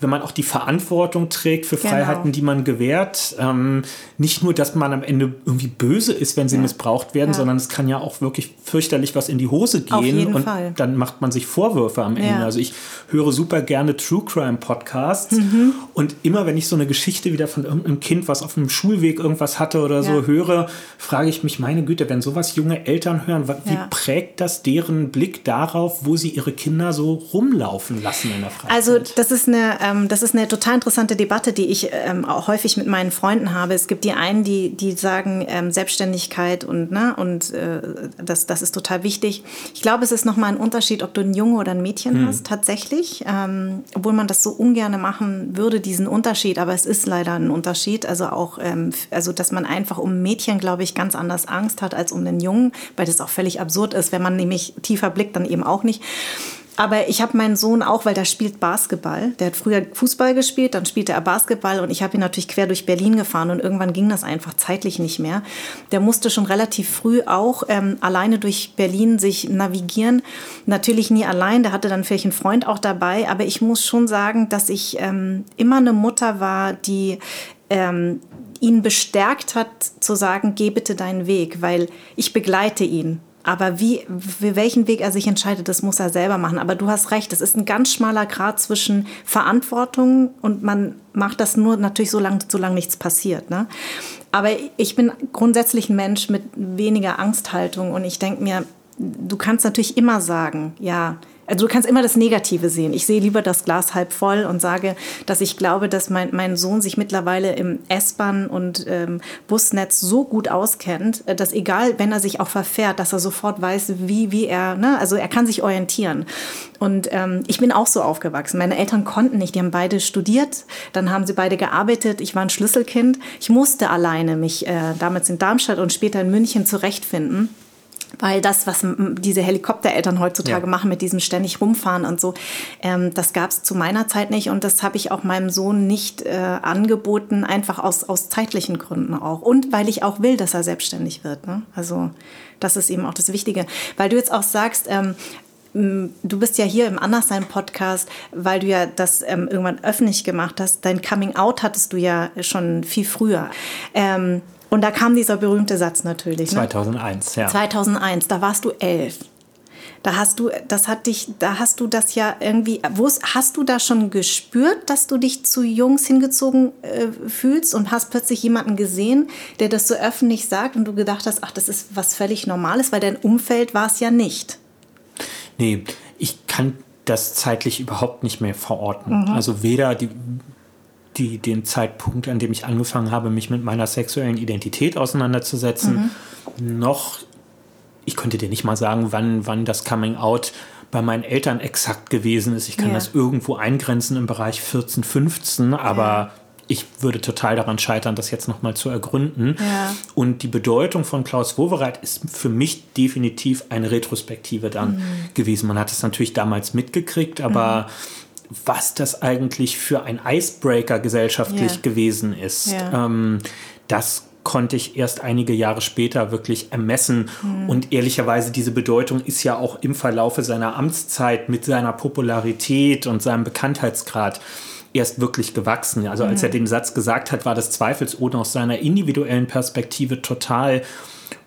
wenn man auch die Verantwortung trägt für genau. Freiheiten, die man gewährt. Ähm, nicht nur, dass man am Ende irgendwie böse ist, wenn sie ja. missbraucht werden, ja. sondern es kann ja auch wirklich fürchterlich was in die Hose gehen und Fall. dann macht man sich Vorwürfe am Ende. Ja. Also ich höre super gerne True Crime Podcasts mhm. und immer wenn ich so eine Geschichte wieder von irgendeinem Kind, was auf einem Schulweg irgendwas hatte oder so höre, frage ich mich, meine Güte, wenn sowas junge Eltern hören, wie prägt das deren Blick darauf, wo sie ihre Kinder so rumlaufen lassen in der Freizeit? Also das ist eine ähm, das ist eine total interessante Debatte, die ich ähm, auch häufig mit meinen Freunden habe. Es gibt die einen, die, die sagen, ähm, Selbstständigkeit und, ne, und äh, das, das ist total wichtig. Ich glaube, es ist nochmal ein Unterschied, ob du ein Junge oder ein Mädchen mhm. hast, tatsächlich. Ähm, obwohl man das so ungern machen würde, diesen Unterschied. Aber es ist leider ein Unterschied. Also auch, ähm, also dass man einfach um ein Mädchen, glaube ich, ganz anders Angst hat als um den Jungen, weil das auch völlig absurd ist, wenn man nämlich tiefer blickt, dann eben auch nicht. Aber ich habe meinen Sohn auch, weil der spielt Basketball. Der hat früher Fußball gespielt, dann spielte er Basketball und ich habe ihn natürlich quer durch Berlin gefahren und irgendwann ging das einfach zeitlich nicht mehr. Der musste schon relativ früh auch ähm, alleine durch Berlin sich navigieren. Natürlich nie allein, der hatte dann vielleicht einen Freund auch dabei, aber ich muss schon sagen, dass ich ähm, immer eine Mutter war, die ähm, ihn bestärkt hat zu sagen, geh bitte deinen Weg, weil ich begleite ihn. Aber wie, für welchen Weg er sich entscheidet, das muss er selber machen. Aber du hast recht, es ist ein ganz schmaler Grad zwischen Verantwortung und man macht das nur natürlich so lange, solange nichts passiert. Ne? Aber ich bin grundsätzlich ein Mensch mit weniger Angsthaltung und ich denke mir, du kannst natürlich immer sagen, ja, also du kannst immer das Negative sehen. Ich sehe lieber das Glas halb voll und sage, dass ich glaube, dass mein, mein Sohn sich mittlerweile im S-Bahn und ähm, Busnetz so gut auskennt, äh, dass egal, wenn er sich auch verfährt, dass er sofort weiß, wie, wie er, ne? also er kann sich orientieren. Und ähm, ich bin auch so aufgewachsen. Meine Eltern konnten nicht, die haben beide studiert, dann haben sie beide gearbeitet. Ich war ein Schlüsselkind. Ich musste alleine mich äh, damals in Darmstadt und später in München zurechtfinden Weil das, was diese Helikoptereltern heutzutage ja. machen mit diesem ständig rumfahren und so, ähm, das gab es zu meiner Zeit nicht und das habe ich auch meinem Sohn nicht äh, angeboten, einfach aus, aus zeitlichen Gründen auch. Und weil ich auch will, dass er selbstständig wird. Ne? Also das ist eben auch das Wichtige. Weil du jetzt auch sagst, ähm, du bist ja hier im Anderssein-Podcast, weil du ja das ähm, irgendwann öffentlich gemacht hast. Dein Coming-out hattest du ja schon viel früher. Ähm, und da kam dieser berühmte Satz natürlich. 2001, ne? ja. 2001, da warst du elf. Da hast du, das hat dich, da hast du das ja irgendwie, wo hast du da schon gespürt, dass du dich zu Jungs hingezogen äh, fühlst und hast plötzlich jemanden gesehen, der das so öffentlich sagt und du gedacht hast, ach, das ist was völlig Normales, weil dein Umfeld war es ja nicht. Nee, ich kann das zeitlich überhaupt nicht mehr verorten. Mhm. Also weder die, die, den Zeitpunkt, an dem ich angefangen habe, mich mit meiner sexuellen Identität auseinanderzusetzen, mhm. noch, ich könnte dir nicht mal sagen, wann, wann das Coming Out bei meinen Eltern exakt gewesen ist. Ich kann ja. das irgendwo eingrenzen im Bereich 14, 15, aber ja. ich würde total daran scheitern, das jetzt nochmal zu ergründen. Ja. Und die Bedeutung von Klaus Wowereit ist für mich definitiv eine Retrospektive dann mhm. gewesen. Man hat es natürlich damals mitgekriegt, aber mhm was das eigentlich für ein Icebreaker gesellschaftlich yeah. gewesen ist. Yeah. Ähm, das konnte ich erst einige Jahre später wirklich ermessen. Mhm. Und ehrlicherweise, diese Bedeutung ist ja auch im Verlaufe seiner Amtszeit mit seiner Popularität und seinem Bekanntheitsgrad erst wirklich gewachsen. Also als mhm. er den Satz gesagt hat, war das zweifelsohne aus seiner individuellen Perspektive total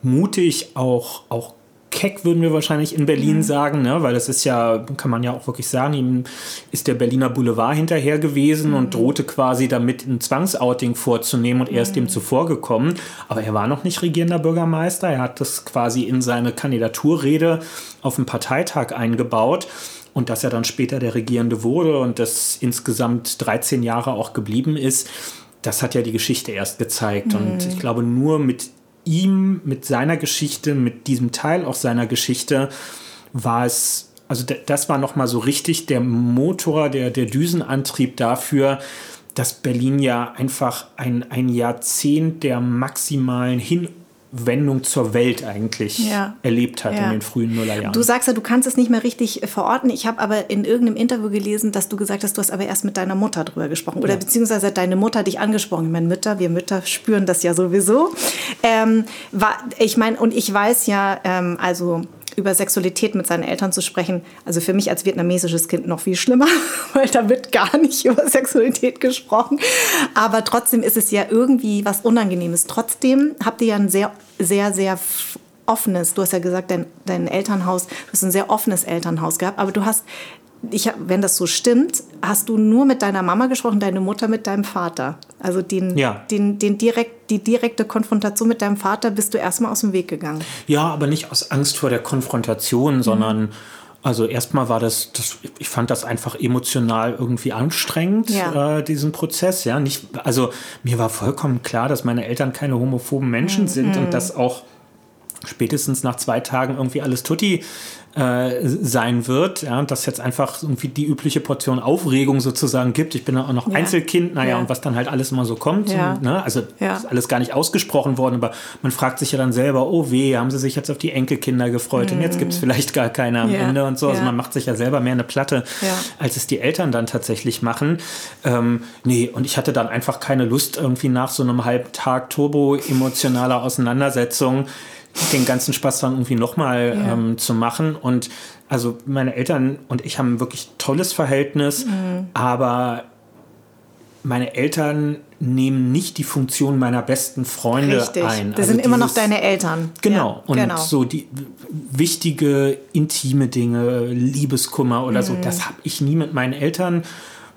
mutig, auch, auch keck, würden wir wahrscheinlich in Berlin mhm. sagen, ne? weil das ist ja, kann man ja auch wirklich sagen, ihm ist der Berliner Boulevard hinterher gewesen mhm. und drohte quasi damit ein Zwangsouting vorzunehmen und er ist dem mhm. zuvor gekommen. Aber er war noch nicht regierender Bürgermeister. Er hat das quasi in seine Kandidaturrede auf dem Parteitag eingebaut. Und dass er dann später der Regierende wurde und das insgesamt 13 Jahre auch geblieben ist, das hat ja die Geschichte erst gezeigt. Mhm. Und ich glaube, nur mit ihm, mit seiner Geschichte, mit diesem Teil auch seiner Geschichte, war es, also das war nochmal so richtig der Motor, der, der Düsenantrieb dafür, dass Berlin ja einfach ein, ein Jahrzehnt der maximalen Hin- Wendung zur Welt eigentlich ja. erlebt hat ja. in den frühen Nullerjahren. Du sagst ja, du kannst es nicht mehr richtig äh, verorten. Ich habe aber in irgendeinem Interview gelesen, dass du gesagt hast, du hast aber erst mit deiner Mutter drüber gesprochen oder ja. beziehungsweise hat deine Mutter dich angesprochen. Ich meine, Mütter, wir Mütter spüren das ja sowieso. Ähm, war, ich meine, und ich weiß ja, ähm, also über Sexualität mit seinen Eltern zu sprechen, also für mich als vietnamesisches Kind noch viel schlimmer, weil da wird gar nicht über Sexualität gesprochen. Aber trotzdem ist es ja irgendwie was Unangenehmes. Trotzdem habt ihr ja ein sehr, sehr, sehr offenes, du hast ja gesagt, dein, dein Elternhaus, du hast ein sehr offenes Elternhaus gehabt, aber du hast ich, wenn das so stimmt, hast du nur mit deiner Mama gesprochen, deine Mutter mit deinem Vater. Also den, ja. den, den direkt, die direkte Konfrontation mit deinem Vater bist du erstmal aus dem Weg gegangen. Ja, aber nicht aus Angst vor der Konfrontation, mhm. sondern also erstmal war das, das, ich fand das einfach emotional irgendwie anstrengend, ja. äh, diesen Prozess. Ja, nicht, also mir war vollkommen klar, dass meine Eltern keine homophoben Menschen mhm. sind und mhm. dass auch spätestens nach zwei Tagen irgendwie alles tutti äh, sein wird. Ja, und dass jetzt einfach irgendwie die übliche Portion Aufregung sozusagen gibt. Ich bin auch noch ja. Einzelkind, naja, ja. und was dann halt alles immer so kommt. Ja. Und, ne, also ist alles gar nicht ausgesprochen worden, aber man fragt sich ja dann selber, oh weh, haben sie sich jetzt auf die Enkelkinder gefreut mhm. und jetzt gibt es mhm. vielleicht gar keine am Ende und so. Also man macht sich ja selber mehr eine Platte, als es die Eltern dann tatsächlich machen. Ähm, nee, und ich hatte dann einfach keine Lust, irgendwie nach so einem Halbtag turbo-emotionaler Auseinandersetzung den ganzen Spaß dann irgendwie nochmal ja. ähm, zu machen. Und also meine Eltern und ich haben ein wirklich tolles Verhältnis, mhm. aber meine Eltern nehmen nicht die Funktion meiner besten Freunde Richtig. ein. Das also sind dieses, immer noch deine Eltern. Genau. Ja, und genau. so die wichtige, intime Dinge, Liebeskummer oder mhm. so, das habe ich nie mit meinen Eltern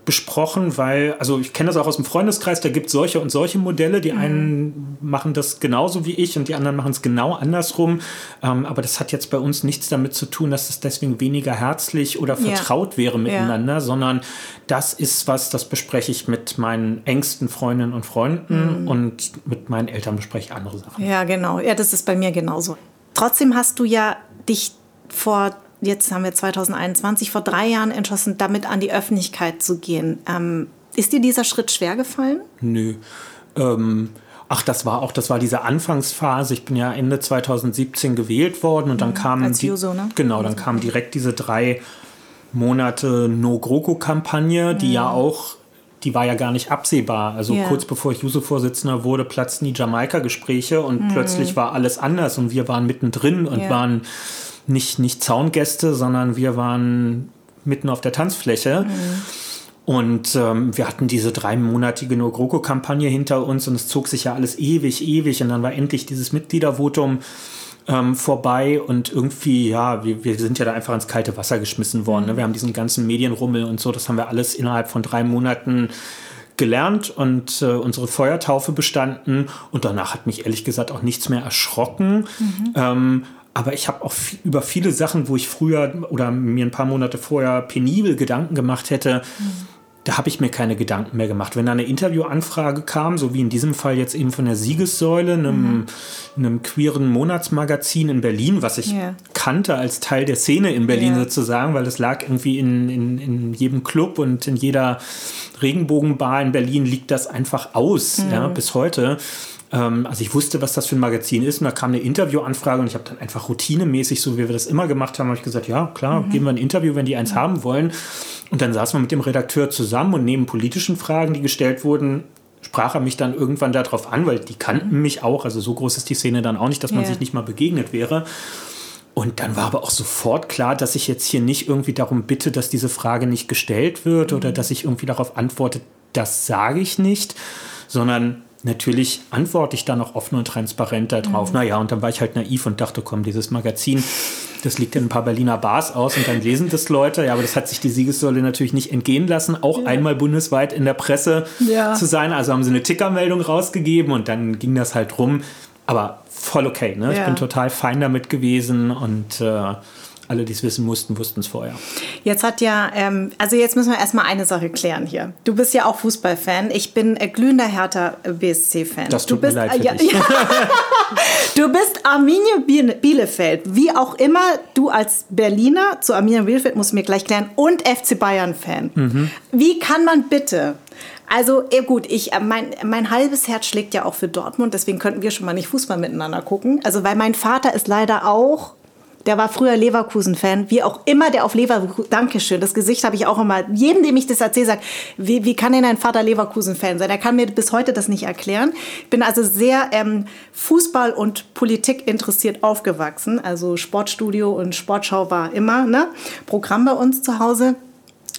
besprochen, weil, also ich kenne das auch aus dem Freundeskreis, da gibt es solche und solche Modelle. Die mhm. einen machen das genauso wie ich und die anderen machen es genau andersrum. Ähm, aber das hat jetzt bei uns nichts damit zu tun, dass es deswegen weniger herzlich oder vertraut ja. wäre miteinander, ja. sondern das ist was, das bespreche ich mit meinen engsten Freundinnen und Freunden mhm. und mit meinen Eltern bespreche ich andere Sachen. Ja, genau. Ja, das ist bei mir genauso. Trotzdem hast du ja dich vor jetzt haben wir 2021, vor drei Jahren entschlossen, damit an die Öffentlichkeit zu gehen. Ähm, ist dir dieser Schritt schwer gefallen? Nö. Ähm, Ach, das war auch, das war diese Anfangsphase. Ich bin ja Ende 2017 gewählt worden und dann mhm, kamen die, Juso, ne? genau, dann kamen direkt diese drei Monate No-GroKo-Kampagne, die mhm. ja auch die war ja gar nicht absehbar. Also yeah. kurz bevor ich Juso-Vorsitzender wurde, platzten die Jamaika-Gespräche und mm. plötzlich war alles anders und wir waren mittendrin und yeah. waren nicht, nicht Zaungäste, sondern wir waren mitten auf der Tanzfläche. Mm. Und ähm, wir hatten diese dreimonatige No-GroKo-Kampagne hinter uns und es zog sich ja alles ewig, ewig und dann war endlich dieses Mitgliedervotum ähm, vorbei und irgendwie, ja, wir, wir sind ja da einfach ins kalte Wasser geschmissen worden. Ne? Mhm. Wir haben diesen ganzen Medienrummel und so, das haben wir alles innerhalb von drei Monaten gelernt und äh, unsere Feuertaufe bestanden. Und danach hat mich ehrlich gesagt auch nichts mehr erschrocken. Mhm. Ähm, aber ich habe auch viel, über viele Sachen, wo ich früher oder mir ein paar Monate vorher penibel Gedanken gemacht hätte, mhm da habe ich mir keine Gedanken mehr gemacht. Wenn da eine Interviewanfrage kam, so wie in diesem Fall jetzt eben von der Siegessäule, einem, mhm. einem queeren Monatsmagazin in Berlin, was ich yeah. kannte als Teil der Szene in Berlin yeah. sozusagen, weil es lag irgendwie in, in, in jedem Club und in jeder Regenbogenbar in Berlin liegt das einfach aus, mhm. ja, bis heute. Ähm, also ich wusste, was das für ein Magazin ist und da kam eine Interviewanfrage und ich habe dann einfach routinemäßig, so wie wir das immer gemacht haben, habe ich gesagt, ja klar, mhm. geben wir ein Interview, wenn die eins mhm. haben wollen. Und dann saßen wir mit dem Redakteur zusammen und neben politischen Fragen, die gestellt wurden, sprach er mich dann irgendwann darauf an, weil die kannten mich auch, also so groß ist die Szene dann auch nicht, dass man yeah. sich nicht mal begegnet wäre. Und dann war aber auch sofort klar, dass ich jetzt hier nicht irgendwie darum bitte, dass diese Frage nicht gestellt wird mhm. oder dass ich irgendwie darauf antworte, das sage ich nicht, sondern natürlich antworte ich da noch offen und transparent darauf. Mhm. Naja, und dann war ich halt naiv und dachte, komm, dieses Magazin, das liegt in ein paar Berliner Bars aus und dann lesen das Leute. Ja, aber das hat sich die Siegessäule natürlich nicht entgehen lassen, auch ja. einmal bundesweit in der Presse ja. zu sein. Also haben sie eine Tickermeldung rausgegeben und dann ging das halt rum. Aber voll okay, ne? Ja. Ich bin total fein damit gewesen und äh, alle, die es wissen mussten, wussten es vorher. Jetzt hat ja, ähm, also jetzt müssen wir erstmal eine Sache klären hier. Du bist ja auch Fußballfan. Ich bin äh, glühender Hertha BSC-Fan. Das tut du bist, mir leid. Für äh, ja, du bist Arminia Bielefeld. Wie auch immer, du als Berliner zu Arminia Bielefeld musst du mir gleich klären und FC Bayern-Fan. Mhm. Wie kann man bitte also, eh gut, ich, äh, mein, mein halbes Herz schlägt ja auch für Dortmund, deswegen könnten wir schon mal nicht Fußball miteinander gucken. Also, weil mein Vater ist leider auch der war früher Leverkusen-Fan, wie auch immer der auf Leverkusen, Dankeschön, das Gesicht habe ich auch immer, jedem, dem ich das erzähle, sagt, wie, wie kann denn ein Vater Leverkusen-Fan sein? Er kann mir bis heute das nicht erklären. Ich bin also sehr ähm, Fußball und Politik interessiert aufgewachsen, also Sportstudio und Sportschau war immer ne? Programm bei uns zu Hause.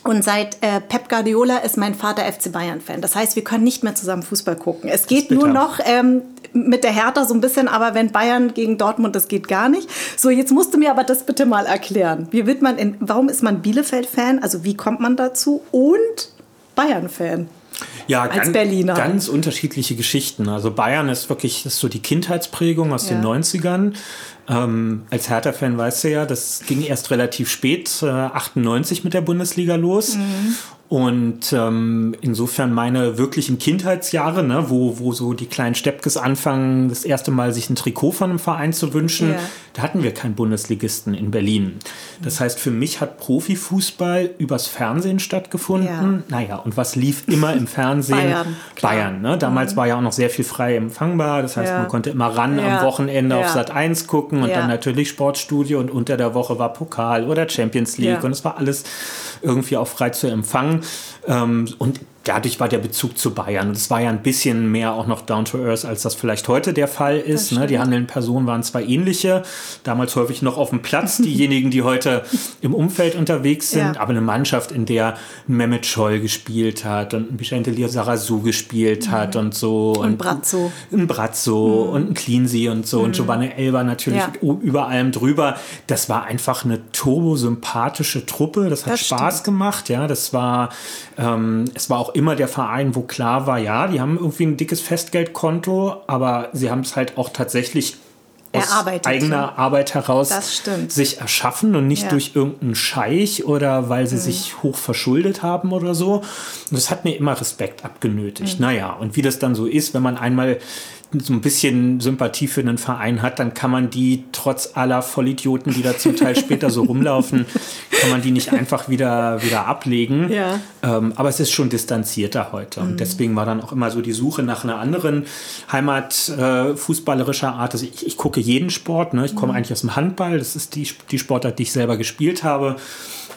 Und seit äh, Pep Guardiola ist mein Vater FC Bayern-Fan. Das heißt, wir können nicht mehr zusammen Fußball gucken. Es geht nur noch ähm, mit der Hertha so ein bisschen, aber wenn Bayern gegen Dortmund, das geht gar nicht. So, jetzt musst du mir aber das bitte mal erklären. Wie wird man in, warum ist man Bielefeld-Fan? Also wie kommt man dazu? Und Bayern-Fan? Ja, als ganz, Berliner. ganz unterschiedliche Geschichten. Also Bayern ist wirklich ist so die Kindheitsprägung aus ja. den 90ern. Ähm, als Hertha-Fan weißt du ja, das ging erst relativ spät, äh, 98 mit der Bundesliga los. Mhm. Und ähm, insofern meine wirklichen Kindheitsjahre, ne, wo, wo so die kleinen Steppkes anfangen, das erste Mal sich ein Trikot von einem Verein zu wünschen, ja. da hatten wir keinen Bundesligisten in Berlin. Das heißt, für mich hat Profifußball übers Fernsehen stattgefunden. Ja. Naja, und was lief immer im Fernsehen? Bayern. Bayern ne? Damals mhm. war ja auch noch sehr viel frei empfangbar. Das heißt, ja. man konnte immer ran am Wochenende auf Sat 1 gucken und dann natürlich Sportstudio und unter der Woche war Pokal oder Champions League und es war alles irgendwie auch frei zu empfangen. Ähm, und dadurch war der Bezug zu Bayern. Und es war ja ein bisschen mehr auch noch down to earth, als das vielleicht heute der Fall ist. Ne? Die handelnden Personen waren zwar ähnliche, damals häufig noch auf dem Platz, diejenigen, die heute im Umfeld unterwegs sind, ja. aber eine Mannschaft, in der Mehmet Scholl gespielt hat und ein Vicente Sarazu gespielt mhm. hat und so. Und, und Brazzo. Ein Brazzo mhm. und ein Cleansy und so. Mhm. Und Giovanni Elba natürlich ja. über allem drüber. Das war einfach eine turbosympathische Truppe. Das hat das Spaß stimmt. gemacht. Ja, das war, ähm, es war auch immer der Verein, wo klar war, ja, die haben irgendwie ein dickes Festgeldkonto, aber sie haben es halt auch tatsächlich aus eigener ja. Arbeit heraus sich erschaffen und nicht ja. durch irgendeinen Scheich oder weil sie mhm. sich hoch verschuldet haben oder so. Und das hat mir immer Respekt abgenötigt. Mhm. Naja, und wie das dann so ist, wenn man einmal so ein bisschen Sympathie für einen Verein hat, dann kann man die trotz aller Vollidioten, die da zum Teil später so rumlaufen, kann man die nicht einfach wieder, wieder ablegen. Ja. Ähm, aber es ist schon distanzierter heute. Und deswegen war dann auch immer so die Suche nach einer anderen Heimat äh, fußballerischer Art. Also ich, ich gucke jeden Sport. Ne? Ich komme eigentlich aus dem Handball. Das ist die, die Sportart, die ich selber gespielt habe.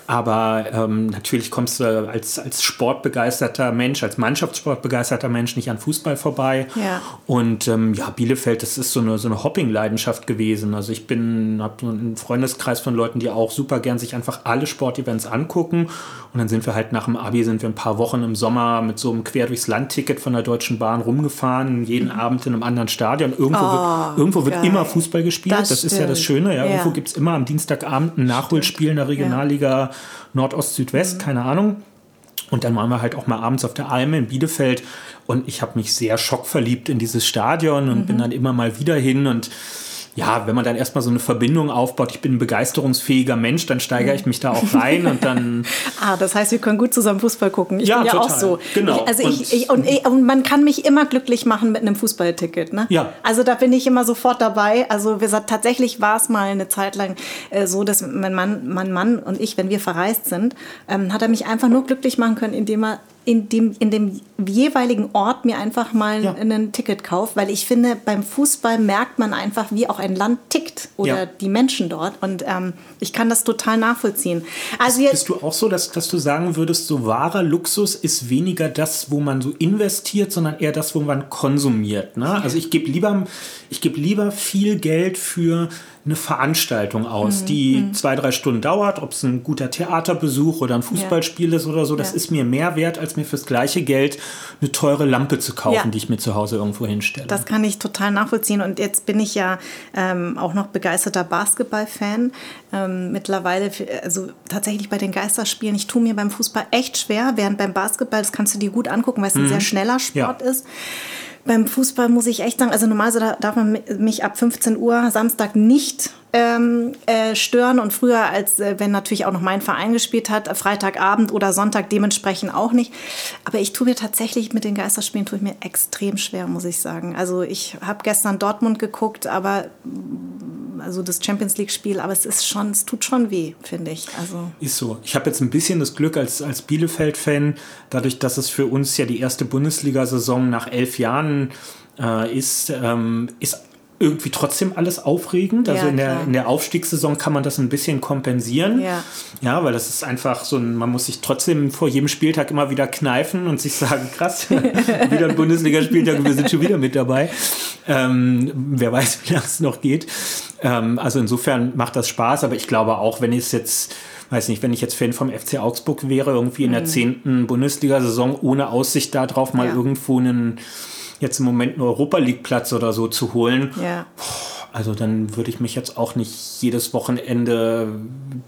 Aber ähm, natürlich kommst du als, als sportbegeisterter Mensch, als Mannschaftssportbegeisterter Mensch nicht an Fußball vorbei. Ja. Und ähm, ja, Bielefeld, das ist so eine, so eine Hopping-Leidenschaft gewesen. Also ich bin, habe einen Freundeskreis von Leuten, die auch super gern sich einfach alle Sportevents angucken. Und dann sind wir halt nach dem Abi, sind wir ein paar Wochen im Sommer mit so einem Quer durchs Land-Ticket von der Deutschen Bahn rumgefahren, jeden Abend in einem anderen Stadion. Irgendwo Oh, wird, irgendwo wird immer Fußball gespielt. Das Das, ist ja das stimmt. Schöne. Ja. Ja. Irgendwo gibt es immer am Dienstagabend ein Nachholspiel in der Regionalliga Nordost, Südwest, keine Ahnung. Und dann waren wir halt auch mal abends auf der Alme in Bielefeld und ich habe mich sehr schockverliebt in dieses Stadion und bin dann immer mal wieder hin und ja, wenn man dann erstmal so eine Verbindung aufbaut, ich bin ein begeisterungsfähiger Mensch, dann steigere ich mich da auch rein und dann Ah, das heißt, wir können gut zusammen Fußball gucken. Ich Ja, bin ja auch total. so. Genau. Ich, also Und- ich, ich, und, ich, und man kann mich immer glücklich machen mit einem Fußballticket. Ne? Ja. Also da bin ich immer sofort dabei. Also wir tatsächlich war es mal eine Zeit lang äh, so, dass mein Mann, mein Mann und ich, wenn wir verreist sind, ähm, hat er mich einfach nur glücklich machen können, indem er in dem, in dem jeweiligen Ort mir einfach mal Ja. ein Ticket kauft, weil ich finde, beim Fußball merkt man einfach, wie auch ein Land tickt oder Ja. die Menschen dort. Und ähm, ich kann das total nachvollziehen. Also jetzt, Bist du auch so, dass, dass du sagen würdest, so wahrer Luxus ist weniger das, wo man so investiert, sondern eher das, wo man konsumiert. Ne? Also ich gebe lieber, ich gebe lieber viel Geld für eine Veranstaltung aus, die zwei, drei Stunden dauert, ob es ein guter Theaterbesuch oder ein Fußballspiel ist oder so, das Ja. ist mir mehr wert, als mir fürs gleiche Geld eine teure Lampe zu kaufen, Ja. die ich mir zu Hause irgendwo hinstelle. Das kann ich total nachvollziehen. Und jetzt bin ich ja ähm, auch noch begeisterter Basketball-Fan. Ähm, mittlerweile, also tatsächlich bei den Geisterspielen, ich tue mir beim Fußball echt schwer, während beim Basketball, das kannst du dir gut angucken, weil es ein sehr schneller Sport ist. Beim Fußball muss ich echt sagen, also da- darf man mi- mich ab 15 Uhr Samstag nicht ähm, äh, stören und früher, als äh, wenn natürlich auch noch mein Verein gespielt hat, Freitagabend oder Sonntag dementsprechend auch nicht. Aber ich tue mir tatsächlich mit den Geisterspielen tue ich mir extrem schwer, muss ich sagen. Also ich habe gestern Dortmund geguckt, aber mm, also das Champions League Spiel, aber es ist schon, es tut schon weh, finde ich. Also Ist so. Ich habe jetzt ein bisschen das Glück als, als Bielefeld-Fan, dadurch, dass es für uns ja die erste Bundesliga-Saison nach elf Jahren äh, ist, ähm, ist irgendwie trotzdem alles aufregend. Also Ja, in, der, in der Aufstiegssaison kann man das ein bisschen kompensieren. Ja. ja, weil das ist einfach so ein, man muss sich trotzdem vor jedem Spieltag immer wieder kneifen und sich sagen, krass, wieder ein Bundesligaspieltag, wir sind schon wieder mit dabei. Ähm, wer weiß, wie lange es noch geht. Ähm, also insofern macht das Spaß, aber ich glaube auch, wenn ich es jetzt, weiß nicht, wenn ich jetzt Fan vom FC Augsburg wäre, irgendwie in der zehnten Bundesliga-Saison ohne Aussicht darauf, mal Ja. irgendwo einen, jetzt im Moment einen Europa League-Platz oder so zu holen, ja. also dann würde ich mich jetzt auch nicht jedes Wochenende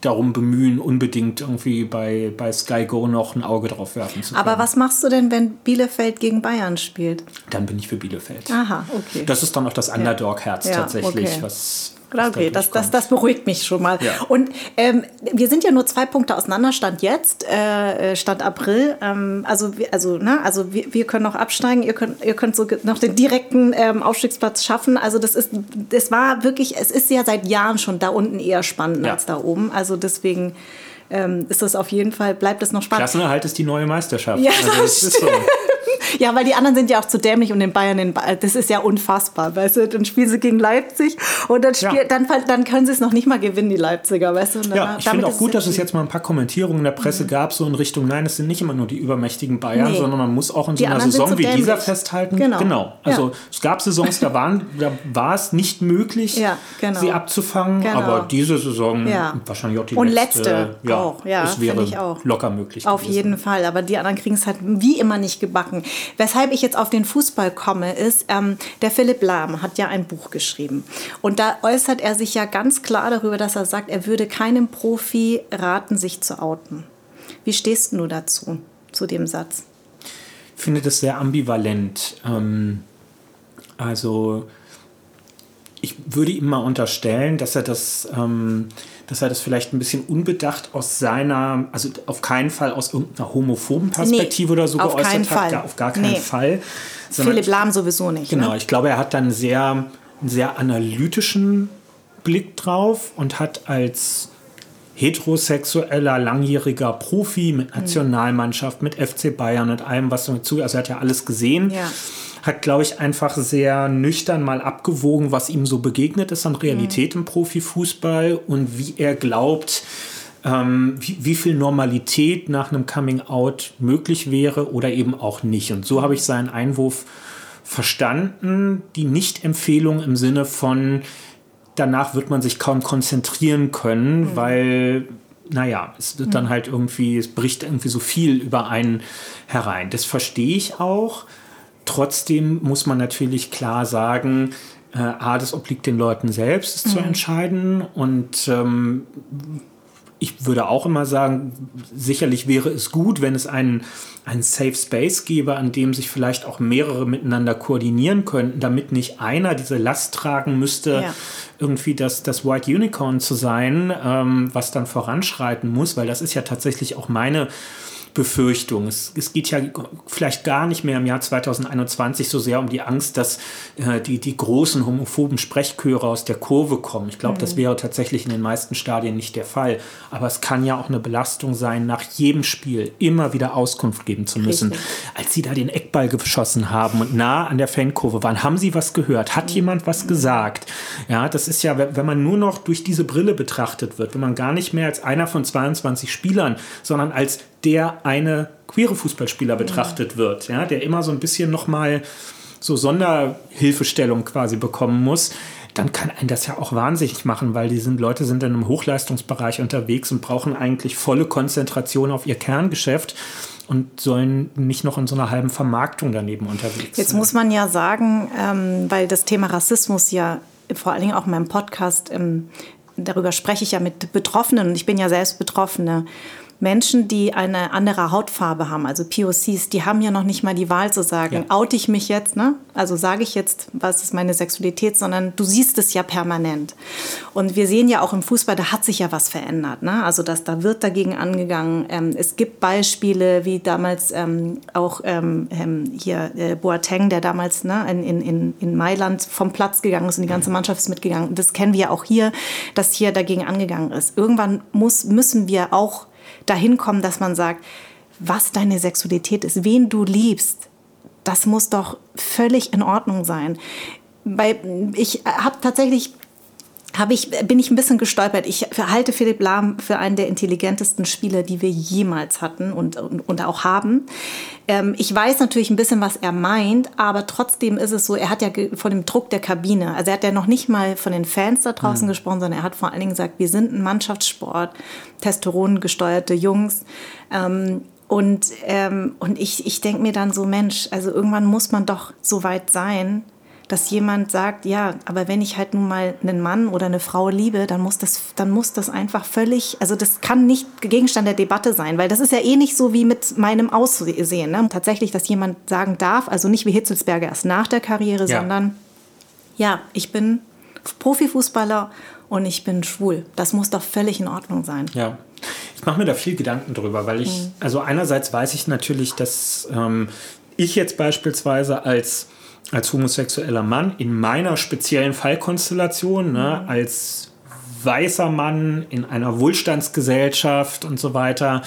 darum bemühen, unbedingt irgendwie bei, bei Sky Go noch ein Auge drauf werfen zu können. Aber was machst du denn, wenn Bielefeld gegen Bayern spielt? Dann bin ich für Bielefeld. Aha, okay. Das ist dann auch das Underdog-Herz Ja, tatsächlich, okay. was. Okay, da das, das, das beruhigt mich schon mal. Ja. Und ähm, wir sind ja nur zwei Punkte auseinander, Stand jetzt, äh, Stand April. Ähm, also wir, also, ne, also wir, wir können noch absteigen, ihr könnt, ihr könnt so noch den direkten ähm, Aufstiegsplatz schaffen. Also das ist, das war wirklich, es ist ja seit Jahren schon da unten eher spannend Ja. als da oben. Also deswegen ähm, ist das auf jeden Fall, bleibt es noch spannend. Klassenerhalt ist die neue Meisterschaft. Ja, also das ist so. Ja, weil die anderen sind ja auch zu dämlich und den Bayern, den ba das ist ja unfassbar, weißt du? Dann spielen sie gegen Leipzig und dann, spiel, Ja. dann, dann können sie es noch nicht mal gewinnen, die Leipziger, weißt du? Und Ja, dann- ich finde auch gut, dass es jetzt mal ein paar Kommentierungen in der Presse gab, so in Richtung, nein, es sind nicht immer nur die übermächtigen Bayern, Nee. sondern man muss auch in so Die einer Saison so wie dieser festhalten. Genau. Also Ja. es gab Saisons, da, waren, da war es nicht möglich, Ja, genau. sie abzufangen, Genau. aber diese Saison wahrscheinlich auch die Und letzte. letzte auch, ja, es wäre auch. locker möglich. Auf gewesen. jeden Fall, aber die anderen kriegen es halt wie immer nicht gebacken. Weshalb ich jetzt auf den Fußball komme, ist, ähm, der Philipp Lahm hat ja ein Buch geschrieben. Und da äußert er sich ja ganz klar darüber, dass er sagt, er würde keinem Profi raten, sich zu outen. Wie stehst du dazu, zu dem Satz? Ich finde das sehr ambivalent. Ähm, also ich würde ihm mal unterstellen, dass er das, ähm, dass er das vielleicht ein bisschen unbedacht aus seiner, also auf keinen Fall aus irgendeiner homophoben Perspektive nee, oder so auf geäußert hat, Fall. Gar, auf gar keinen nee. Fall. Philipp Lahm sowieso nicht. Genau, ne? ich glaube, er hat dann sehr, einen sehr analytischen Blick drauf und hat als heterosexueller, langjähriger Profi mit hm. Nationalmannschaft, mit FC Bayern und allem, was dazu, also er hat ja alles gesehen. Ja. Hat, glaube ich, einfach sehr nüchtern mal abgewogen, was ihm so begegnet ist an Realität mhm. im Profifußball und wie er glaubt, ähm, wie, wie, viel Normalität nach einem Coming-out möglich wäre oder eben auch nicht. Und so habe ich seinen Einwurf verstanden. Die Nicht-Empfehlung im Sinne von, danach wird man sich kaum konzentrieren können, mhm. weil, naja, es wird mhm. dann halt irgendwie, es bricht irgendwie so viel über einen herein. Das verstehe ich auch. Trotzdem muss man natürlich klar sagen, äh, A, das obliegt den Leuten selbst, es mhm. zu entscheiden. Und ähm, ich würde auch immer sagen, sicherlich wäre es gut, wenn es einen, einen Safe Space gäbe, an dem sich vielleicht auch mehrere miteinander koordinieren könnten, damit nicht einer diese Last tragen müsste, ja. irgendwie das, das White Unicorn zu sein, ähm, was dann voranschreiten muss, weil das ist ja tatsächlich auch meine Befürchtung. Es, es geht ja vielleicht gar nicht mehr im Jahr 2021 so sehr um die Angst, dass äh, die, die großen homophoben Sprechchöre aus der Kurve kommen. Ich glaube, mhm. das wäre tatsächlich in den meisten Stadien nicht der Fall. Aber es kann ja auch eine Belastung sein, nach jedem Spiel immer wieder Auskunft geben zu müssen. Richtig. Als sie da den Eckball geschossen haben und nah an der Fankurve waren, haben sie was gehört? Hat mhm. jemand was gesagt? Ja, das ist ja, wenn man nur noch durch diese Brille betrachtet wird, wenn man gar nicht mehr als einer von 22 Spielern, sondern als der eine queere Fußballspieler betrachtet wird, ja, der immer so ein bisschen nochmal so Sonderhilfestellung quasi bekommen muss, dann kann einen das ja auch wahnsinnig machen, weil die sind, Leute sind in einem Hochleistungsbereich unterwegs und brauchen eigentlich volle Konzentration auf ihr Kerngeschäft und sollen nicht noch in so einer halben Vermarktung daneben unterwegs sein. Jetzt muss man ja sagen, ähm, weil das Thema Rassismus ja vor allen Dingen auch in meinem Podcast, ähm, darüber spreche ich ja mit Betroffenen und ich bin ja selbst Betroffene. Menschen, die eine andere Hautfarbe haben, also POCs, die haben ja noch nicht mal die Wahl zu sagen, ja. oute ich mich jetzt, ne? Also sage ich jetzt, was ist meine Sexualität, sondern du siehst es ja permanent. Und wir sehen ja auch im Fußball, da hat sich ja was verändert, ne? Also dass da wird dagegen angegangen. Ähm, es gibt Beispiele, wie damals ähm, auch ähm, ähm hier äh, Boateng, der damals ne, in, in, in Mailand vom Platz gegangen ist und die ganze Mannschaft ist mitgegangen. Das kennen wir auch hier, dass hier dagegen angegangen ist. Irgendwann muss, müssen wir auch dahin kommen, dass man sagt, was deine Sexualität ist, wen du liebst, das muss doch völlig in Ordnung sein. Weil ich habe tatsächlich habe ich, bin ich ein bisschen gestolpert. Ich halte Philipp Lahm für einen der intelligentesten Spieler, die wir jemals hatten und, und, und auch haben. Ähm, ich weiß natürlich ein bisschen, was er meint, aber trotzdem ist es so, er hat ja vor dem Druck der Kabine, also er hat ja noch nicht mal von den Fans da draußen mhm. gesprochen, sondern er hat vor allen Dingen gesagt, wir sind ein Mannschaftssport, Testosteron gesteuerte Jungs. Ähm, und, ähm, und ich, ich denke mir dann so, Mensch, also irgendwann muss man doch so weit sein, dass jemand sagt, ja, aber wenn ich halt nun mal einen Mann oder eine Frau liebe, dann muss das, dann muss das einfach völlig, also das kann nicht Gegenstand der Debatte sein, weil das ist ja eh nicht so wie mit meinem Aussehen. Ne? Tatsächlich, dass jemand sagen darf, also nicht wie Hitzelsberger erst nach der Karriere, ja. sondern ja, ich bin Profifußballer und ich bin schwul. Das muss doch völlig in Ordnung sein. Ja. Ich mache mir da viel Gedanken drüber, weil ich, mhm. also einerseits weiß ich natürlich, dass ähm, ich jetzt beispielsweise als als homosexueller Mann in meiner speziellen Fallkonstellation, ne, mhm. als weißer Mann in einer Wohlstandsgesellschaft und so weiter,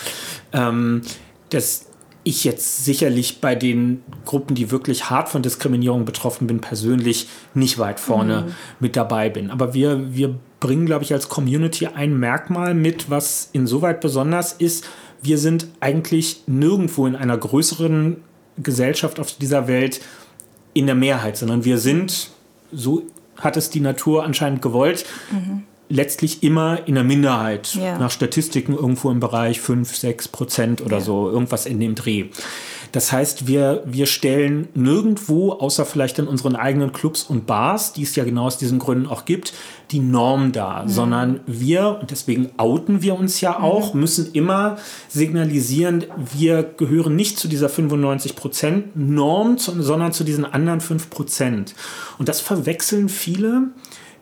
ähm, dass ich jetzt sicherlich bei den Gruppen, die wirklich hart von Diskriminierung betroffen bin, persönlich nicht weit vorne mhm. mit dabei bin. Aber wir, wir bringen, glaube ich, als Community ein Merkmal mit, was insoweit besonders ist. Wir sind eigentlich nirgendwo in einer größeren Gesellschaft auf dieser Welt in der Mehrheit, sondern wir sind, so hat es die Natur anscheinend gewollt, mhm. letztlich immer in der Minderheit. Ja. Nach Statistiken irgendwo im Bereich 5, 6 Prozent oder ja. so, irgendwas in dem Dreh. Das heißt, wir, wir stellen nirgendwo, außer vielleicht in unseren eigenen Clubs und Bars, die es ja genau aus diesen Gründen auch gibt, die Norm dar, mhm. sondern wir, und deswegen outen wir uns ja mhm. auch, mhm. müssen immer signalisieren, wir gehören nicht zu dieser 95% Norm, sondern zu diesen anderen 5%. Und das verwechseln viele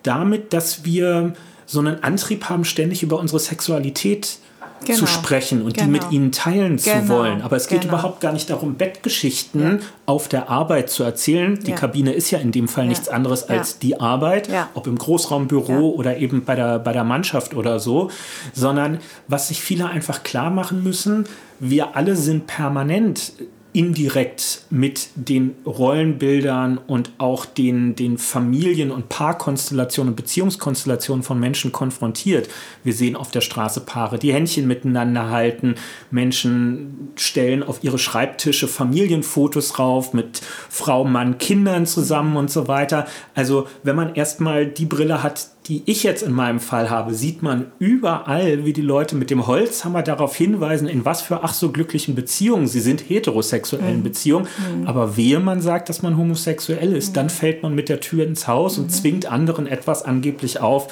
damit, dass wir so einen Antrieb haben, ständig über unsere Sexualität genau. zu sprechen und genau. die mit genau. ihnen teilen genau. zu wollen. Aber es geht genau. überhaupt gar nicht darum, Bettgeschichten ja. auf der Arbeit zu erzählen. Die ja. Kabine ist ja in dem Fall ja. nichts anderes als die Arbeit, ob im Großraumbüro oder eben bei der, bei der Mannschaft oder so, sondern was sich viele einfach klar machen müssen, wir alle sind permanent indirekt mit den Rollenbildern und auch den, den Familien- und Paarkonstellationen und Beziehungskonstellationen von Menschen konfrontiert. Wir sehen auf der Straße Paare, die Händchen miteinander halten, Menschen stellen auf ihre Schreibtische Familienfotos rauf mit Frau, Mann, Kindern zusammen und so weiter. Also wenn man erstmal die Brille hat, die ich jetzt in meinem Fall habe, sieht man überall, wie die Leute mit dem Holzhammer darauf hinweisen, in was für ach so glücklichen Beziehungen sie sind, heterosexuellen mhm. Beziehungen. Mhm. Aber wehe man sagt, dass man homosexuell ist, mhm. dann fällt man mit der Tür ins Haus und mhm. zwingt anderen etwas angeblich auf,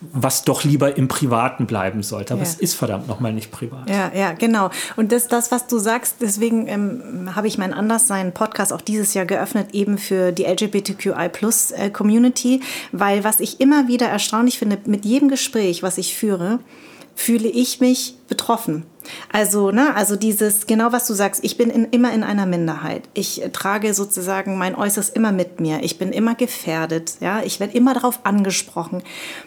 was doch lieber im Privaten bleiben sollte. Aber ja. es ist verdammt nochmal nicht privat. Ja, ja, genau. Und das, das was du sagst, deswegen ähm, habe ich mein Anderssein Podcast auch dieses Jahr geöffnet, eben für die LGBTQI Plus äh, Community, weil was ich immer wieder erstaunlich finde, mit jedem Gespräch, was ich führe, fühle ich mich betroffen. Also, ne, also dieses, genau was du sagst, ich bin in, immer in einer Minderheit. Ich trage sozusagen mein Äußeres immer mit mir. Ich bin immer gefährdet, ja. Ich werde immer darauf angesprochen.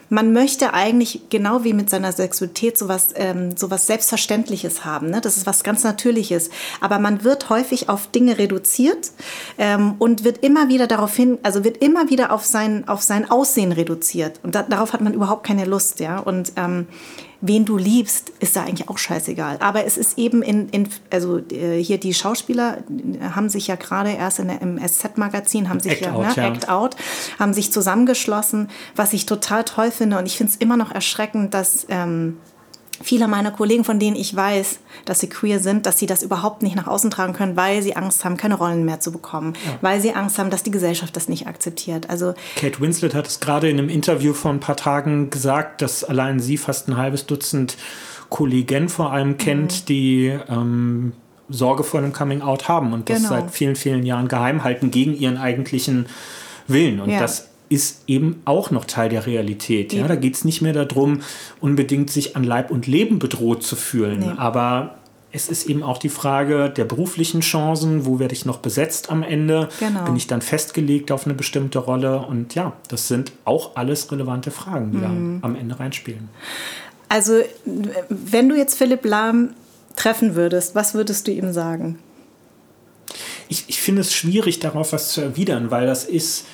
Man möchte eigentlich, genau wie mit seiner Sexualität, sowas, ähm, sowas Selbstverständliches haben, ne? Das ist was ganz Natürliches. Aber man wird häufig auf Dinge reduziert ähm, und wird immer wieder darauf hin, also wird immer wieder auf sein, auf sein Aussehen reduziert. Und da, darauf hat man überhaupt keine Lust, ja. Und ähm, wen du liebst, ist da eigentlich auch scheißegal. Aber es ist eben in, in also äh, hier die Schauspieler haben sich ja gerade erst in der, im SZ-Magazin haben sich Act ja, out, ne, ja. Act Out, haben sich zusammengeschlossen, was ich total toll finde. Und ich finde es immer noch erschreckend, dass ähm, viele meiner Kollegen, von denen ich weiß, dass sie queer sind, dass sie das überhaupt nicht nach außen tragen können, weil sie Angst haben, keine Rollen mehr zu bekommen, ja. weil sie Angst haben, dass die Gesellschaft das nicht akzeptiert. Also Kate Winslet hat es gerade in einem Interview vor ein paar Tagen gesagt, dass allein sie fast ein halbes Dutzend Kollegen vor allem kennt, mhm. die ähm, Sorge vor einem Coming Out haben und das genau. seit vielen, vielen Jahren geheim halten gegen ihren eigentlichen Willen. Und ja. das ist eben auch noch Teil der Realität. Ja? Da geht es nicht mehr darum, unbedingt sich an Leib und Leben bedroht zu fühlen. Nee. Aber es ist eben auch die Frage der beruflichen Chancen, wo werde ich noch besetzt am Ende? Genau. Bin ich dann festgelegt auf eine bestimmte Rolle? Und ja, das sind auch alles relevante Fragen, die mhm. da am Ende reinspielen. Also, wenn du jetzt Philipp Lahm treffen würdest, was würdest du ihm sagen? Ich, ich finde es schwierig, darauf was zu erwidern, weil das ist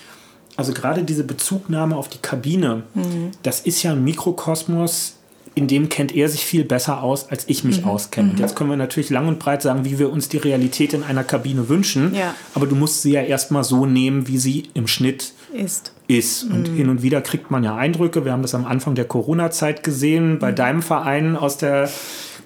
also gerade diese Bezugnahme auf die Kabine, mhm. das ist ja ein Mikrokosmos, in dem kennt er sich viel besser aus, als ich mich mhm. auskenne. Und mhm. jetzt können wir natürlich lang und breit sagen, wie wir uns die Realität in einer Kabine wünschen. Ja. Aber du musst sie ja erstmal so nehmen, wie sie im Schnitt ist. ist. Und mhm. hin und wieder kriegt man ja Eindrücke. Wir haben das am Anfang der Corona-Zeit gesehen, bei mhm. deinem Verein aus der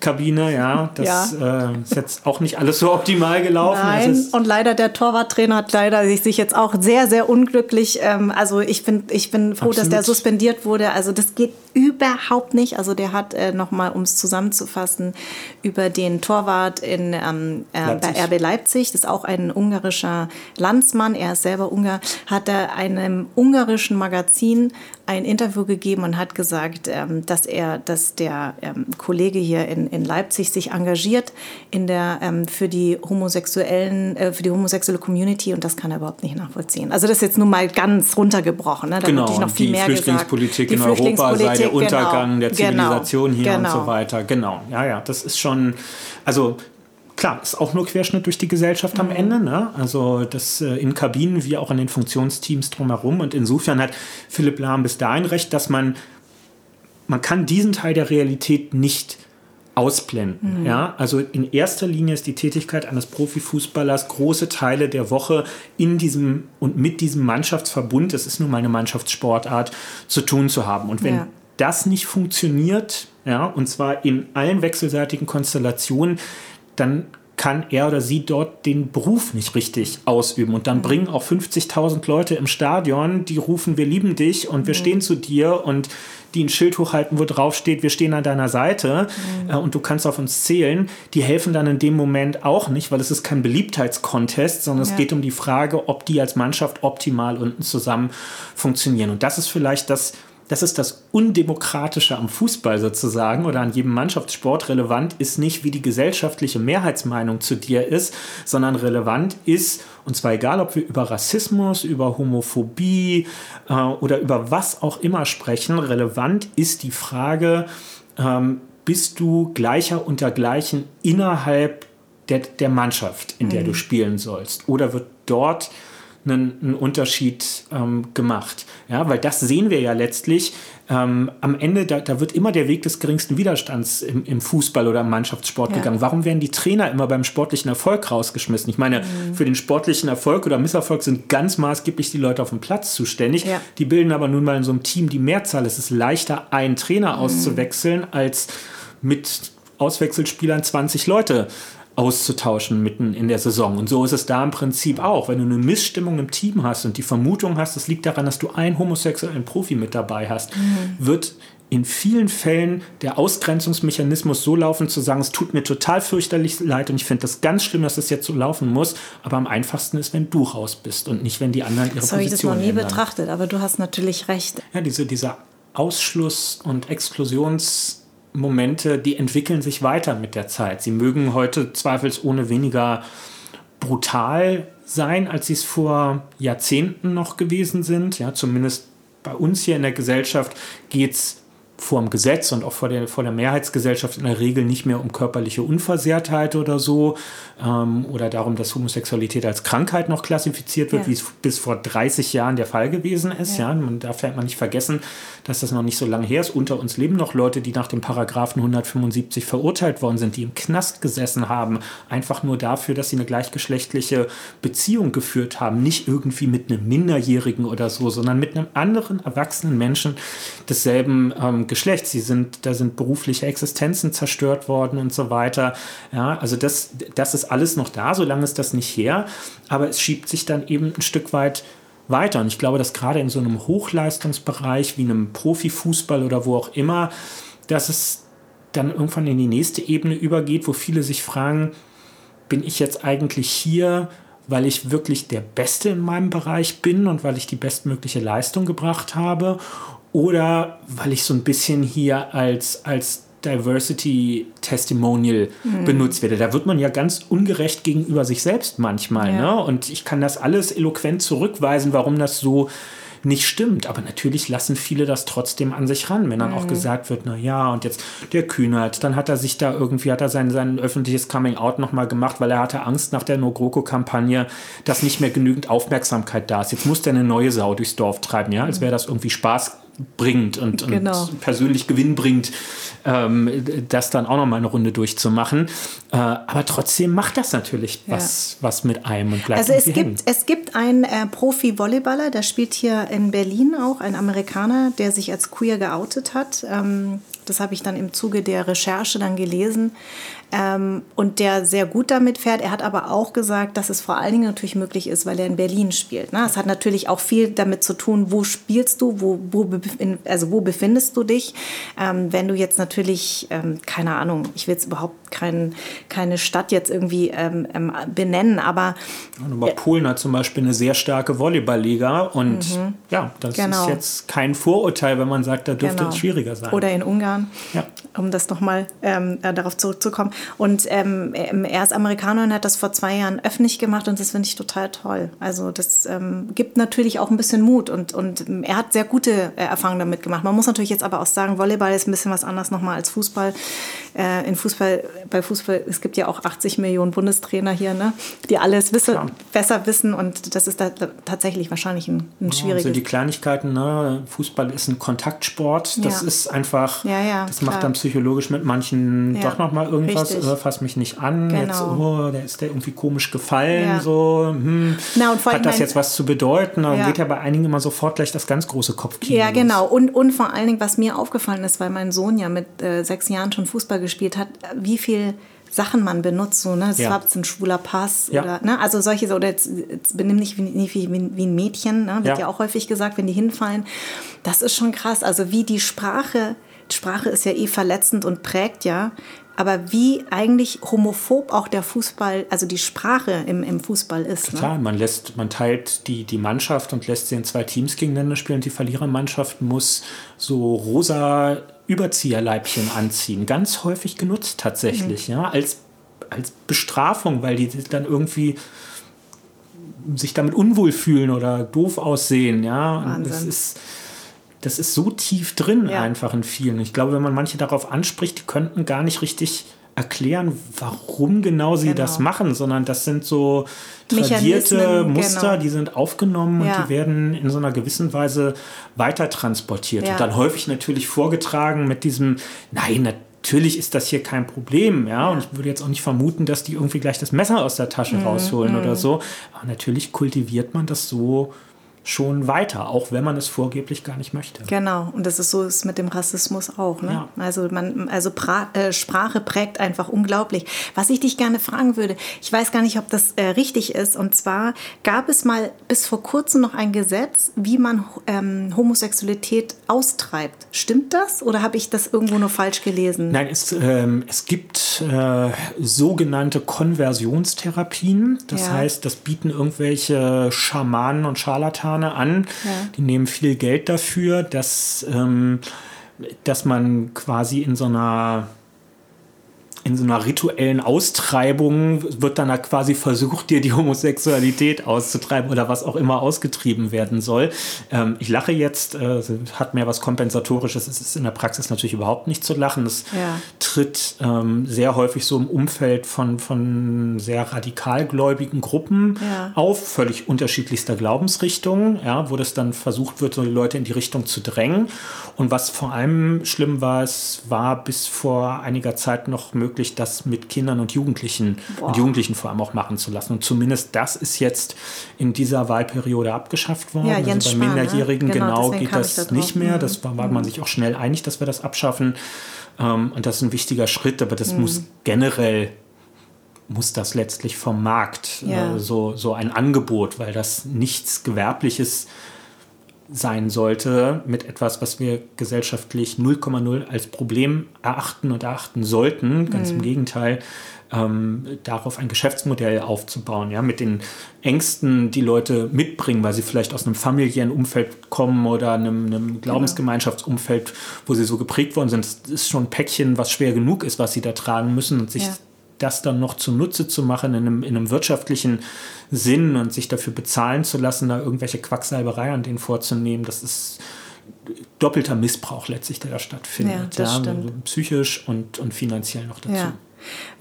Kabine, ja. Das ja. Äh, ist jetzt auch nicht alles so optimal gelaufen. Nein, und leider der Torwarttrainer hat leider sich jetzt auch sehr, sehr unglücklich. Ähm, also ich bin, ich bin froh, Absolut. dass der suspendiert wurde. Also das geht überhaupt nicht. Also der hat äh, nochmal, um es zusammenzufassen, über den Torwart in, ähm, äh, bei RB Leipzig, das ist auch ein ungarischer Landsmann, er ist selber Ungar, hat er einem ungarischen Magazin ein Interview gegeben und hat gesagt, ähm, dass er, dass der ähm, Kollege hier in, in Leipzig sich engagiert in der, ähm, für die homosexuellen, äh, für die homosexuelle Community und das kann er überhaupt nicht nachvollziehen. Also das ist jetzt nur mal ganz runtergebrochen. Ne? Da genau, noch viel die mehr Flüchtlingspolitik gesagt. in die Europa sei der Untergang genau, der genau, Zivilisation genau, hier genau. und so weiter. Genau, ja, ja, das ist schon, also klar, ist auch nur Querschnitt durch die Gesellschaft am mhm. Ende. Ne? Also das äh, in Kabinen wie auch in den Funktionsteams drumherum. Und insofern hat Philipp Lahm bis dahin recht, dass man, man kann diesen Teil der Realität nicht ausblenden. Mhm. Ja? Also in erster Linie ist die Tätigkeit eines Profifußballers große Teile der Woche in diesem und mit diesem Mannschaftsverbund, das ist nun mal eine Mannschaftssportart, zu tun zu haben. Und wenn ja. das nicht funktioniert, ja, und zwar in allen wechselseitigen Konstellationen, dann kann er oder sie dort den Beruf nicht richtig ausüben. Und dann mhm. bringen auch 50.000 Leute im Stadion, die rufen, wir lieben dich und wir mhm. stehen zu dir und die ein Schild hochhalten, wo drauf steht, wir stehen an deiner Seite mhm. äh, und du kannst auf uns zählen, die helfen dann in dem Moment auch nicht, weil es ist kein Beliebtheitskontest, sondern ja. es geht um die Frage, ob die als Mannschaft optimal unten zusammen funktionieren. Und das ist vielleicht das, das ist das Undemokratische am Fußball sozusagen oder an jedem Mannschaftssport. Relevant ist nicht, wie die gesellschaftliche Mehrheitsmeinung zu dir ist, sondern relevant ist, und zwar egal, ob wir über Rassismus, über Homophobie äh, oder über was auch immer sprechen, relevant ist die Frage, ähm, bist du gleicher unter gleichen innerhalb der, der Mannschaft, in der mhm. du spielen sollst? Oder wird dort einen, einen Unterschied ähm, gemacht. Ja, weil das sehen wir ja letztlich. Ähm, am Ende, da, da, wird immer der Weg des geringsten Widerstands im, im Fußball oder im Mannschaftssport ja. gegangen. Warum werden die Trainer immer beim sportlichen Erfolg rausgeschmissen? Ich meine, mhm. für den sportlichen Erfolg oder Misserfolg sind ganz maßgeblich die Leute auf dem Platz zuständig. Ja. Die bilden aber nun mal in so einem Team die Mehrzahl. Es ist leichter, einen Trainer mhm. auszuwechseln, als mit Auswechselspielern 20 Leute auszutauschen mitten in der Saison. Und so ist es da im Prinzip auch. Wenn du eine Missstimmung im Team hast und die Vermutung hast, es liegt daran, dass du einen homosexuellen Profi mit dabei hast, mhm. wird in vielen Fällen der Ausgrenzungsmechanismus so laufen, zu sagen, es tut mir total fürchterlich leid und ich finde das ganz schlimm, dass es das jetzt so laufen muss. Aber am einfachsten ist, wenn du raus bist und nicht, wenn die anderen ihre so Position. So habe ich das noch nie ändern. betrachtet, aber du hast natürlich recht. Ja, diese, dieser Ausschluss- und Exklusions- Momente, die entwickeln sich weiter mit der Zeit. Sie mögen heute zweifelsohne weniger brutal sein, als sie es vor Jahrzehnten noch gewesen sind. Ja, zumindest bei uns hier in der Gesellschaft geht es vor dem Gesetz und auch vor der, vor der Mehrheitsgesellschaft in der Regel nicht mehr um körperliche Unversehrtheit oder so ähm, oder darum, dass Homosexualität als Krankheit noch klassifiziert wird, ja. wie es bis vor 30 Jahren der Fall gewesen ist. Ja. ja. Man darf ja immer nicht vergessen, dass das noch nicht so lange her ist. Unter uns leben noch Leute, die nach dem Paragraphen 175 verurteilt worden sind, die im Knast gesessen haben, einfach nur dafür, dass sie eine gleichgeschlechtliche Beziehung geführt haben. Nicht irgendwie mit einem Minderjährigen oder so, sondern mit einem anderen erwachsenen Menschen desselben ähm, Geschlecht. Sie sind, da sind berufliche Existenzen zerstört worden und so weiter. Ja, also das, das ist alles noch da, solange ist das nicht her. Aber es schiebt sich dann eben ein Stück weit weiter. Und ich glaube, dass gerade in so einem Hochleistungsbereich wie einem Profifußball oder wo auch immer, dass es dann irgendwann in die nächste Ebene übergeht, wo viele sich fragen, bin ich jetzt eigentlich hier, weil ich wirklich der Beste in meinem Bereich bin und weil ich die bestmögliche Leistung gebracht habe? Oder weil ich so ein bisschen hier als, als Diversity Testimonial mhm. benutzt werde. Da wird man ja ganz ungerecht gegenüber sich selbst manchmal. Ja. Ne? Und ich kann das alles eloquent zurückweisen, warum das so nicht stimmt. Aber natürlich lassen viele das trotzdem an sich ran, wenn dann mhm. auch gesagt wird, na ja, und jetzt der Kühnert, dann hat er sich da irgendwie, hat er sein, sein öffentliches Coming-out nochmal gemacht, weil er hatte Angst nach der No-GroKo-Kampagne, dass nicht mehr genügend Aufmerksamkeit da ist. Jetzt muss der eine neue Sau durchs Dorf treiben, ja, als wäre das irgendwie Spaß bringt und, genau. und persönlich Gewinn bringt, ähm, das dann auch noch mal eine Runde durchzumachen. Äh, aber trotzdem macht das natürlich ja. was, was mit einem und bleibt Also es gibt, es gibt einen äh, Profi-Volleyballer, der spielt hier in Berlin auch, ein Amerikaner, der sich als queer geoutet hat. Ähm, das habe ich dann im Zuge der Recherche dann gelesen ähm, und der sehr gut damit fährt. Er hat aber auch gesagt, dass es vor allen Dingen natürlich möglich ist, weil er in Berlin spielt. Ne? Es hat natürlich auch viel damit zu tun, wo spielst du, wo, wo, also wo befindest du dich. Ähm, wenn du jetzt natürlich, ähm, keine Ahnung, ich will jetzt überhaupt kein, keine Stadt jetzt irgendwie ähm, ähm, benennen, aber... aber Polen hat zum Beispiel eine sehr starke Volleyballliga und mhm. ja, das genau. ist jetzt kein Vorurteil, wenn man sagt, da dürfte genau. es schwieriger sein. Oder in Ungarn, ja. um das nochmal ähm, äh, darauf zurückzukommen. Und ähm, er ist Amerikaner und hat das vor zwei Jahren öffentlich gemacht und das finde ich total toll. Also das ähm, gibt natürlich auch ein bisschen Mut und, und er hat sehr gute äh, Erfahrungen damit gemacht. Man muss natürlich jetzt aber auch sagen, Volleyball ist ein bisschen was anderes nochmal als Fußball. Äh, in Fußball, bei Fußball, es gibt ja auch 80 Millionen Bundestrainer hier, ne, die alles wissen, besser wissen und das ist da tatsächlich wahrscheinlich ein, ein schwieriges. Also die Kleinigkeiten, ne? Fußball ist ein Kontaktsport, das ja. ist einfach, ja, ja, das klar. macht dann psychologisch mit manchen doch nochmal irgendwas äh, fass mich nicht an, genau. jetzt, oh, der ist der irgendwie komisch gefallen, ja. so, hm, Na, und hat das jetzt was zu bedeuten? Dann ja. geht ja bei einigen immer sofort gleich das ganz große Kopfkino. Ja, genau. Und, und vor allen Dingen, was mir aufgefallen ist, weil mein Sohn ja mit äh, sechs Jahren schon Fußball gespielt hat, wie viel Sachen man benutzt, so, ne? Es ja. war ein schwuler Pass ja. oder, ne? Also solche, oder jetzt, jetzt benimm dich wie, wie, wie, ein Mädchen, ne? Wird ja. ja auch häufig gesagt, wenn die hinfallen. Das ist schon krass. Also wie die Sprache Sprache ist ja eh verletzend und prägt ja. Aber wie eigentlich homophob auch der Fußball, also die Sprache im, im Fußball ist. Klar, ne? man lässt, man teilt die, die Mannschaft und lässt sie in zwei Teams gegeneinander spielen. Die Verlierermannschaft muss so rosa Überzieherleibchen anziehen. Ganz häufig genutzt tatsächlich, mhm. ja, als, als Bestrafung, weil die dann irgendwie sich damit unwohl fühlen oder doof aussehen, ja. Wahnsinn. das ist das ist so tief drin ja. einfach in vielen. Ich glaube, wenn man manche darauf anspricht, die könnten gar nicht richtig erklären, warum genau sie genau. das machen, sondern das sind so tradierte Muster, genau. die sind aufgenommen ja. und die werden in so einer gewissen Weise weiter transportiert ja. und dann häufig natürlich vorgetragen mit diesem, nein, natürlich ist das hier kein Problem, ja, und ich würde jetzt auch nicht vermuten, dass die irgendwie gleich das Messer aus der Tasche mhm. rausholen mhm. oder so, aber natürlich kultiviert man das so schon weiter, auch wenn man es vorgeblich gar nicht möchte. Genau, und das ist so ist mit dem Rassismus auch. Ne? Ja. Also, man, also pra äh, Sprache prägt einfach unglaublich. Was ich dich gerne fragen würde, ich weiß gar nicht, ob das äh, richtig ist, und zwar gab es mal bis vor kurzem noch ein Gesetz, wie man ähm, Homosexualität austreibt. Stimmt das oder habe ich das irgendwo nur falsch gelesen? Nein, es, ähm, es gibt äh, sogenannte Konversionstherapien. Das ja. heißt, das bieten irgendwelche Schamanen und Scharlatanen Amerikaner an. Ja. Die nehmen viel Geld dafür, dass, ähm, dass man quasi in so einer in so einer rituellen Austreibung wird dann quasi versucht, dir die Homosexualität auszutreiben oder was auch immer ausgetrieben werden soll. Ähm, ich lache jetzt, äh, hat mehr was Kompensatorisches. Es ist in der Praxis natürlich überhaupt nicht zu lachen. Es ja. tritt ähm, sehr häufig so im Umfeld von, von sehr radikalgläubigen Gruppen ja. auf, völlig unterschiedlichster Glaubensrichtungen, ja, wo das dann versucht wird, so die Leute in die Richtung zu drängen. Und was vor allem schlimm war, es war bis vor einiger Zeit noch möglich, möglich, das mit Kindern und Jugendlichen Boah. und Jugendlichen vor allem auch machen zu lassen. Und zumindest das ist jetzt in dieser Wahlperiode abgeschafft worden. Ja, also bei Spahn, ne? Minderjährigen ne? genau, genau geht das da nicht mehr. Das war, war man mhm. sich auch schnell einig, dass wir das abschaffen. Ähm, und das ist ein wichtiger Schritt, aber das mhm. muss generell muss das letztlich vom Markt ja. äh, so, so ein Angebot, weil das nichts Gewerbliches sein sollte mit etwas, was wir gesellschaftlich 0,0 als Problem erachten und erachten sollten. Ganz mhm. im Gegenteil, ähm, darauf ein Geschäftsmodell aufzubauen, ja, mit den Ängsten, die Leute mitbringen, weil sie vielleicht aus einem familiären Umfeld kommen oder einem, einem Glaubensgemeinschaftsumfeld, wo sie so geprägt worden sind. Das ist schon ein Päckchen, was schwer genug ist, was sie da tragen müssen und sich ja das dann noch zunutze zu machen in einem, in einem wirtschaftlichen Sinn und sich dafür bezahlen zu lassen, da irgendwelche Quacksalberei an denen vorzunehmen, das ist doppelter Missbrauch letztlich, der da stattfindet. Ja, ja, psychisch und, und finanziell noch dazu. Ja.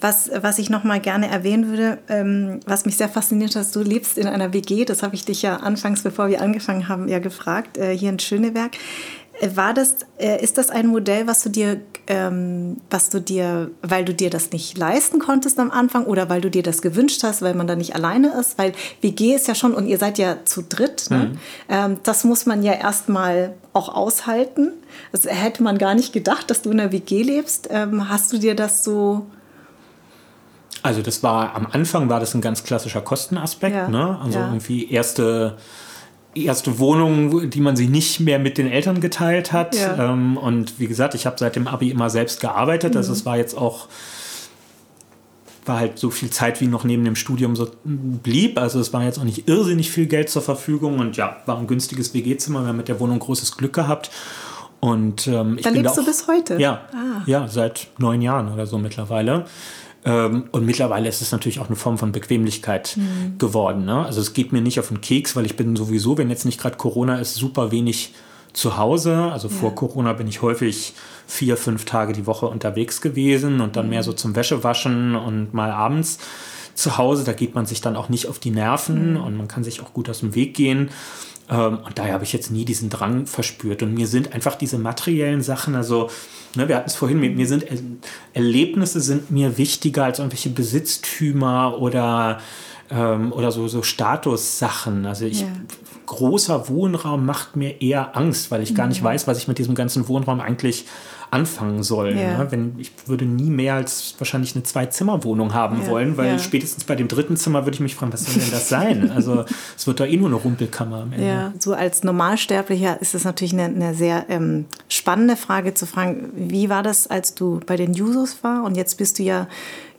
Was, was ich noch mal gerne erwähnen würde, ähm, was mich sehr fasziniert hat, du lebst in einer WG, das habe ich dich ja anfangs, bevor wir angefangen haben, ja gefragt, äh, hier in Schöneberg. Äh, war das, äh, ist das ein Modell, was du dir, ähm, was du dir, weil du dir das nicht leisten konntest am Anfang oder weil du dir das gewünscht hast, weil man da nicht alleine ist? Weil WG ist ja schon, und ihr seid ja zu dritt, ne? mhm. ähm, das muss man ja erstmal auch aushalten. Das hätte man gar nicht gedacht, dass du in einer WG lebst. Ähm, hast du dir das so also das war am Anfang war das ein ganz klassischer Kostenaspekt, ja. ne? Also ja. irgendwie erste erste Wohnung, die man sich nicht mehr mit den Eltern geteilt hat. Ja. Ähm, und wie gesagt, ich habe seit dem Abi immer selbst gearbeitet. Also mhm. Also es war jetzt auch war halt so viel Zeit, wie noch neben dem Studium so blieb. Also es war jetzt auch nicht irrsinnig viel Geld zur Verfügung und ja, war ein günstiges WG-Zimmer. Wir haben mit der Wohnung großes Glück gehabt. Und ähm, ich da lebst da auch, du bis heute? Ja, ah. ja, seit neun Jahren oder so mittlerweile. Ähm, und mittlerweile ist es natürlich auch eine Form von Bequemlichkeit mhm. geworden. Ne? Also es geht mir nicht auf den Keks, weil ich bin sowieso, wenn jetzt nicht gerade Corona ist, super wenig zu Hause. Also ja. vor Corona bin ich häufig vier, fünf Tage die Woche unterwegs gewesen und dann mhm. mehr so zum Wäschewaschen und mal abends zu Hause. Da geht man sich dann auch nicht auf die Nerven mhm. und man kann sich auch gut aus dem Weg gehen. Ähm, und daher habe ich jetzt nie diesen Drang verspürt. Und mir sind einfach diese materiellen Sachen, also ne, wir hatten es vorhin, mir sind Erlebnisse sind mir wichtiger als irgendwelche Besitztümer oder, ähm, oder so, so Statussachen. Also ich, ja. großer Wohnraum macht mir eher Angst, weil ich gar nicht mhm. weiß, was ich mit diesem ganzen Wohnraum eigentlich anfangen soll. Ja. Ne? Wenn, ich würde nie mehr als wahrscheinlich eine Zwei-Zimmer-Wohnung haben ja. wollen, weil spätestens bei dem dritten Zimmer würde ich mich fragen, was soll denn das sein? Also es wird da eh nur eine Rumpelkammer am Ende. Ja, so als Normalsterblicher ist es natürlich eine, eine sehr ähm, spannende Frage zu fragen, wie war das, als du bei den Jusos war und jetzt bist du ja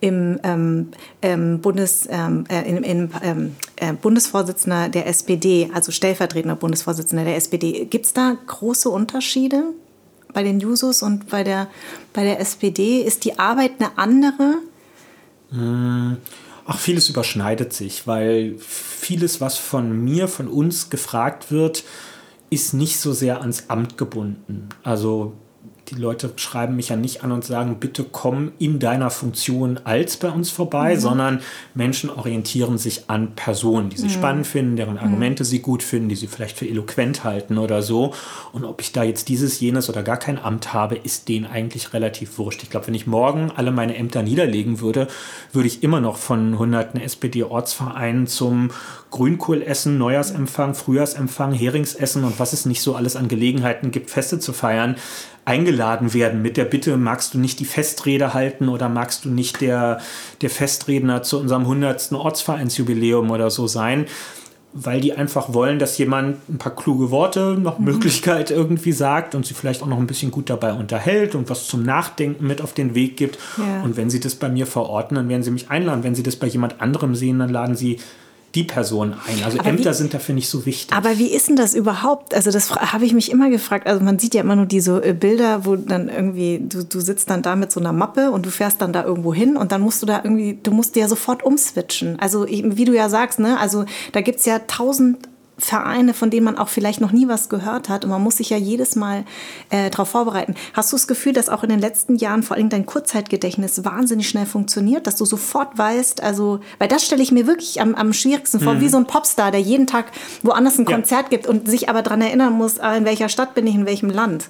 im ähm, ähm, Bundes, ähm, äh, in, in, ähm, äh, Bundesvorsitzender der SPD, also stellvertretender Bundesvorsitzender der SPD. Gibt es da große Unterschiede bei den Jusos und bei der, bei der SPD? Ist die Arbeit eine andere? Hm. Ach, vieles überschneidet sich, weil vieles, was von mir, von uns gefragt wird, ist nicht so sehr ans Amt gebunden. Also die Leute schreiben mich ja nicht an und sagen, bitte komm in deiner Funktion als bei uns vorbei, mhm. sondern Menschen orientieren sich an Personen, die sie mhm. spannend finden, deren Argumente mhm. sie gut finden, die sie vielleicht für eloquent halten oder so. Und ob ich da jetzt dieses, jenes oder gar kein Amt habe, ist denen eigentlich relativ wurscht. Ich glaube, wenn ich morgen alle meine Ämter niederlegen würde, würde ich immer noch von hunderten SPD-Ortsvereinen zum Grünkohlessen, Neujahrsempfang, Frühjahrsempfang, Heringsessen und was es nicht so alles an Gelegenheiten gibt, Feste zu feiern, eingeladen werden mit der Bitte, magst du nicht die Festrede halten oder magst du nicht der, der Festredner zu unserem 100. Ortsvereinsjubiläum oder so sein, weil die einfach wollen, dass jemand ein paar kluge Worte, noch mhm. Möglichkeit irgendwie sagt und sie vielleicht auch noch ein bisschen gut dabei unterhält und was zum Nachdenken mit auf den Weg gibt. Ja. Und wenn sie das bei mir verorten, dann werden sie mich einladen. Wenn sie das bei jemand anderem sehen, dann laden sie die Person ein. Also aber Ämter wie, sind dafür nicht so wichtig. Aber wie ist denn das überhaupt? Also das habe ich mich immer gefragt. Also man sieht ja immer nur diese äh, Bilder, wo dann irgendwie, du, du sitzt dann da mit so einer Mappe und du fährst dann da irgendwo hin und dann musst du da irgendwie, du musst dir ja sofort umswitchen. Also wie du ja sagst, ne, also da gibt es ja tausend Vereine, von denen man auch vielleicht noch nie was gehört hat. Und man muss sich ja jedes Mal äh, darauf vorbereiten. Hast du das Gefühl, dass auch in den letzten Jahren vor allem dein Kurzzeitgedächtnis wahnsinnig schnell funktioniert, dass du sofort weißt, also, weil das stelle ich mir wirklich am, am schwierigsten vor, mhm. wie so ein Popstar, der jeden Tag woanders ein Konzert ja. gibt und sich aber daran erinnern muss, ah, in welcher Stadt bin ich, in welchem Land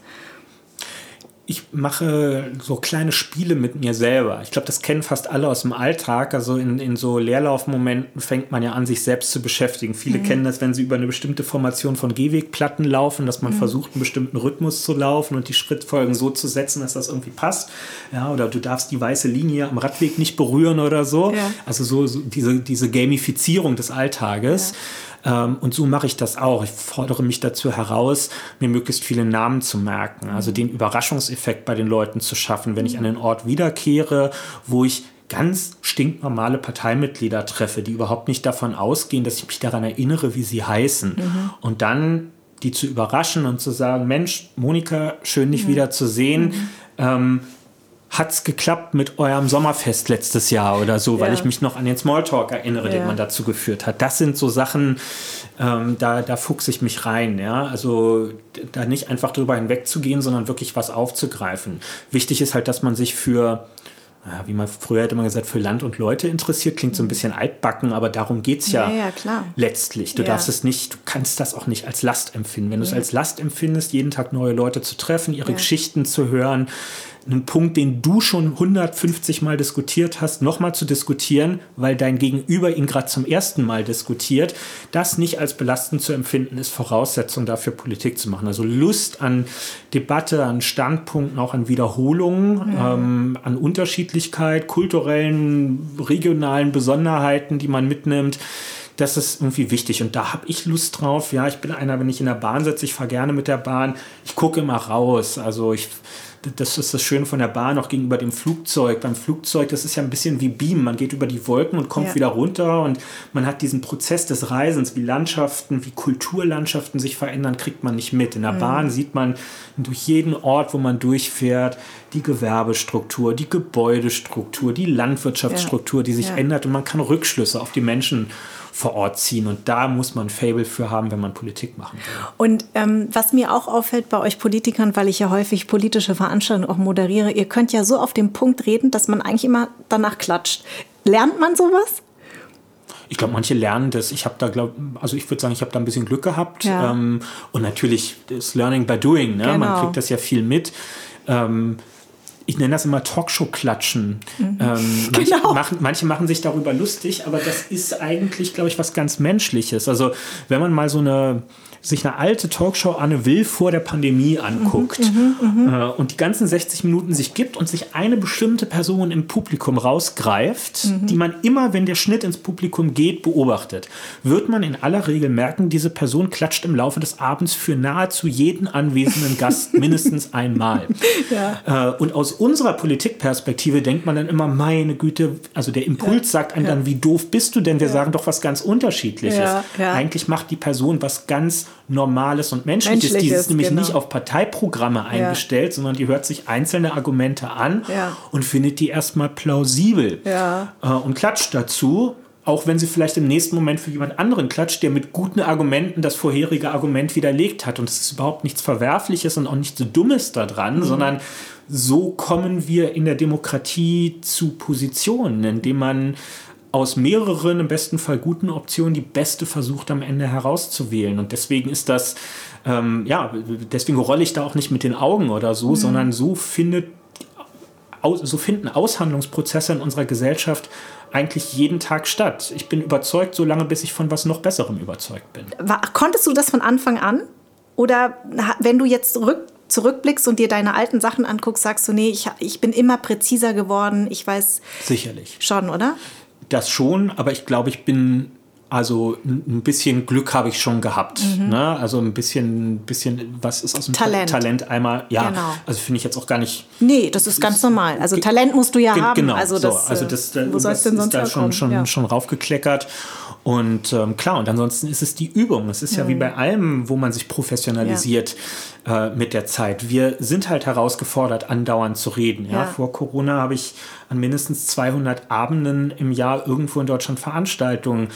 ich mache so kleine Spiele mit mir selber. Ich glaube, das kennen fast alle aus dem Alltag. Also in, in so Leerlaufmomenten fängt man ja an, sich selbst zu beschäftigen. Viele mhm. kennen das, wenn sie über eine bestimmte Formation von Gehwegplatten laufen, dass man mhm. versucht, einen bestimmten Rhythmus zu laufen und die Schrittfolgen so zu setzen, dass das irgendwie passt. Ja, oder du darfst die weiße Linie am Radweg nicht berühren oder so. Ja. Also so, so, diese, diese Gamifizierung des Alltages. Ja. Ähm, und so mache ich das auch. Ich fordere mich dazu heraus, mir möglichst viele Namen zu merken. Also den Überraschungseffekt bei den Leuten zu schaffen, wenn ich an den Ort wiederkehre, wo ich ganz stinknormale Parteimitglieder treffe, die überhaupt nicht davon ausgehen, dass ich mich daran erinnere, wie sie heißen. Mhm. Und dann die zu überraschen und zu sagen, Mensch, Monika, schön dich mhm. wieder zu sehen. Mhm. Ähm, hat's geklappt mit eurem Sommerfest letztes Jahr oder so, weil ja. ich mich noch an den Smalltalk erinnere, ja. den man dazu geführt hat. Das sind so Sachen, ähm, da, da fuchse ich mich rein. Ja? Also da nicht einfach drüber hinwegzugehen, sondern wirklich was aufzugreifen. Wichtig ist halt, dass man sich für ja, wie man früher hätte man gesagt, für Land und Leute interessiert, klingt so ein bisschen altbacken, aber darum geht es ja, ja, ja letztlich. Du ja. darfst es nicht, du kannst das auch nicht als Last empfinden. Wenn du es als Last empfindest, jeden Tag neue Leute zu treffen, ihre Geschichten zu hören, einen Punkt, den du schon 150 Mal diskutiert hast, nochmal zu diskutieren, weil dein Gegenüber ihn gerade zum ersten Mal diskutiert, das nicht als belastend zu empfinden, ist Voraussetzung dafür, Politik zu machen. Also Lust an Debatte, an Standpunkten, auch an Wiederholungen, ja. ähm, an Unterschiedlichkeit, kulturellen, regionalen Besonderheiten, die man mitnimmt das ist irgendwie wichtig und da habe ich Lust drauf. Ja, ich bin einer, wenn ich in der Bahn sitze, ich fahre gerne mit der Bahn, ich gucke immer raus. Also ich das ist das Schöne von der Bahn auch gegenüber dem Flugzeug. Beim Flugzeug, das ist ja ein bisschen wie Beam. Man geht über die Wolken und kommt ja. wieder runter und man hat diesen Prozess des Reisens, wie Landschaften, wie Kulturlandschaften sich verändern, kriegt man nicht mit. In der mhm. Bahn sieht man durch jeden Ort, wo man durchfährt, die Gewerbestruktur, die Gebäudestruktur, die Landwirtschaftsstruktur, die sich ja. ändert und man kann Rückschlüsse auf die Menschen vor Ort ziehen. Und da muss man Fable für haben, wenn man Politik machen will. Und ähm, was mir auch auffällt bei euch Politikern, weil ich ja häufig politische Veranstaltungen auch moderiere, ihr könnt ja so auf den Punkt reden, dass man eigentlich immer danach klatscht. Lernt man sowas? Ich glaube, manche lernen das. Ich habe da, glaube also ich würde sagen, ich habe da ein bisschen Glück gehabt. Ja. Ähm, und natürlich das Learning by Doing. Ne? Genau. Man kriegt das ja viel mit. Ähm, ich nenne das immer Talkshow-Klatschen. Mhm. Ähm, manche, genau. machen, manche machen sich darüber lustig, aber das ist eigentlich, glaube ich, was ganz Menschliches. Also wenn man mal so eine sich eine alte Talkshow Anne Will vor der Pandemie anguckt mhm, mhm, mhm, äh, und die ganzen 60 Minuten sich gibt und sich eine bestimmte Person im Publikum rausgreift, mhm. die man immer, wenn der Schnitt ins Publikum geht, beobachtet, wird man in aller Regel merken, diese Person klatscht im Laufe des Abends für nahezu jeden anwesenden Gast mindestens einmal. Ja. Äh, und aus unserer Politikperspektive denkt man dann immer, meine Güte, also der Impuls ja. sagt einem ja. dann, wie doof bist du denn? Wir sagen doch was ganz Unterschiedliches. Eigentlich macht die Person was ganz Normales und Menschliches. Menschliches die ist nämlich genau. nicht auf Parteiprogramme eingestellt, ja. sondern die hört sich einzelne Argumente an ja. und findet die erstmal plausibel ja. Äh, und klatscht dazu. Auch wenn sie vielleicht im nächsten Moment für jemand anderen klatscht, der mit guten Argumenten das vorherige Argument widerlegt hat. Und es ist überhaupt nichts Verwerfliches und auch nichts Dummes daran, mhm. sondern so kommen wir in der Demokratie zu Positionen, indem man aus mehreren, im besten Fall guten Optionen, die beste versucht am Ende herauszuwählen. Und deswegen ist das, ähm, ja, deswegen rolle ich da auch nicht mit den Augen oder so, mhm. sondern so findet, so finden Aushandlungsprozesse in unserer Gesellschaft eigentlich jeden Tag statt. Ich bin überzeugt, so lange, bis ich von was noch Besserem überzeugt bin. War, konntest du das von Anfang an? Oder wenn du jetzt zurück, zurückblickst und dir deine alten Sachen anguckst, sagst du, nee, ich, ich bin immer präziser geworden, ich weiß. Sicherlich. Schon, oder? das schon, aber ich glaube, ich bin also ein bisschen Glück habe ich schon gehabt. Mhm. Ne? Also ein bisschen, bisschen, was ist aus dem Talent, Talent einmal, ja, genau. also finde ich jetzt auch gar nicht. Nee, das ist ganz normal. Also Talent musst du ja haben. Genau, also das, so, also das, wo soll es denn sonst ist da schon, schon, ja. schon raufgekleckert. Und ähm, klar, und ansonsten ist es die Übung. Es ist mhm. ja wie mhm. bei allem, wo man sich professionalisiert ja. äh, mit der Zeit. Wir sind halt herausgefordert, andauernd zu reden. Ja? ja. Vor Corona habe ich an mindestens 200 Abenden im Jahr irgendwo in Deutschland Veranstaltungen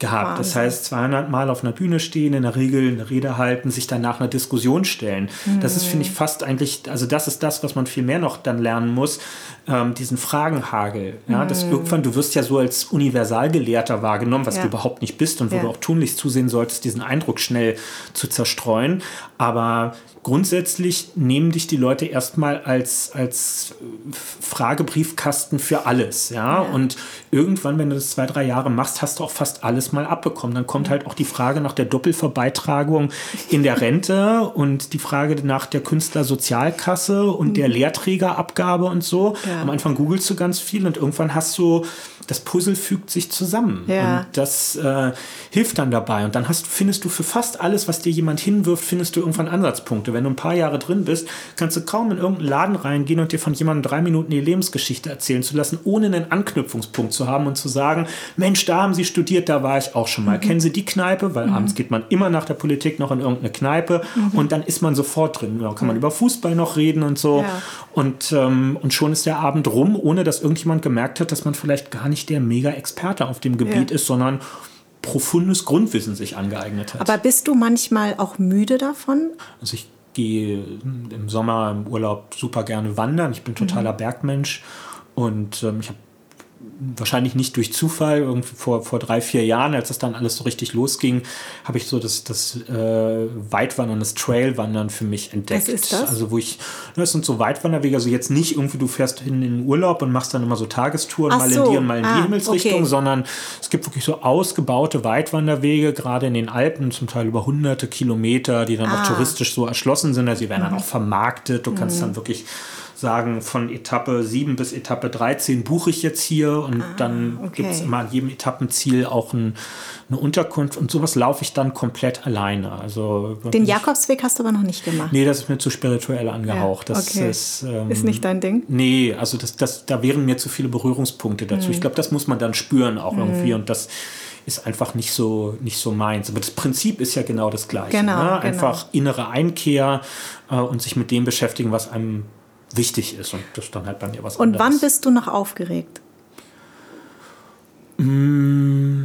gehabt. Wahnsinn. Das heißt, 200 Mal auf einer Bühne stehen, in der Regel eine Rede halten, sich danach einer Diskussion stellen. Mhm. Das ist, finde ich, fast eigentlich, also das ist das, was man viel mehr noch dann lernen muss, ähm, diesen Fragenhagel. Ja, mhm. dass irgendwann, du wirst ja so als Universalgelehrter wahrgenommen, was ja. du überhaupt nicht bist und wo ja. du auch tunlichst zusehen solltest, diesen Eindruck schnell zu zerstreuen. Aber grundsätzlich nehmen dich die Leute erstmal als, als Fragebriefkasten für alles. Ja? ja? Und irgendwann, wenn du das zwei, drei Jahre machst, hast du auch fast alles mal abbekommen. Dann kommt halt auch die Frage nach der Doppelverbeitragung in der Rente und die Frage nach der Künstlersozialkasse und mhm. der Lehrträgerabgabe und so. Ja. Am Anfang googelst du ganz viel und irgendwann hast du das Puzzle fügt sich zusammen. Ja. Und das äh, hilft dann dabei. Und dann hast, findest du für fast alles, was dir jemand hinwirft, findest du irgendwann Ansatzpunkte. Wenn du ein paar Jahre drin bist, kannst du kaum in irgendeinen Laden reingehen und dir von jemandem drei Minuten die Lebensgeschichte erzählen zu lassen, ohne einen Anknüpfungspunkt zu haben und zu sagen, Mensch, da haben sie studiert, da war ich auch schon mal. Mhm. Kennen Sie die Kneipe? Weil mhm. abends geht man immer nach der Politik noch in irgendeine Kneipe mhm. und dann ist man sofort drin. Da kann man über Fußball noch reden und so. Ja. Und, ähm, und schon ist der Abend rum, ohne dass irgendjemand gemerkt hat, dass man vielleicht gar nicht der Mega-Experte auf dem Gebiet ja. ist, sondern profundes Grundwissen sich angeeignet hat. Aber bist du manchmal auch müde davon? Also ich gehe im Sommer im Urlaub super gerne wandern. Ich bin totaler mhm. Bergmensch und ähm, ich habe wahrscheinlich nicht durch Zufall, irgendwie vor, vor drei, vier Jahren, als das dann alles so richtig losging, habe ich so das, das äh, Weitwandern, das Trailwandern für mich entdeckt. Was ist das? Also wo ich, das sind so Weitwanderwege, also jetzt nicht irgendwie, du fährst in den Urlaub und machst dann immer so Tagestouren, Ach mal so. in die und mal in ah, die Himmelsrichtung, okay. sondern es gibt wirklich so ausgebaute Weitwanderwege, gerade in den Alpen, zum Teil über hunderte Kilometer, die dann ah. auch touristisch so erschlossen sind. Also sie werden mhm. dann auch vermarktet, du kannst mhm. dann wirklich sagen, von Etappe 7 bis Etappe 13 buche ich jetzt hier und ah, dann okay. gibt es immer an jedem Etappenziel auch ein, eine Unterkunft und sowas laufe ich dann komplett alleine. Also Den Jakobsweg hast du aber noch nicht gemacht. Nee, das ist mir zu spirituell angehaucht. Ja, okay. ist, ähm, ist nicht dein Ding? Nee, also das, das, da wären mir zu viele Berührungspunkte dazu. Mhm. Ich glaube, das muss man dann spüren auch mhm. irgendwie und das ist einfach nicht so, nicht so meins. Aber das Prinzip ist ja genau das gleiche. Genau, ne? Einfach genau. innere Einkehr äh, und sich mit dem beschäftigen, was einem wichtig ist und das dann halt bei mir was Und anderes. wann bist du noch aufgeregt? Mm.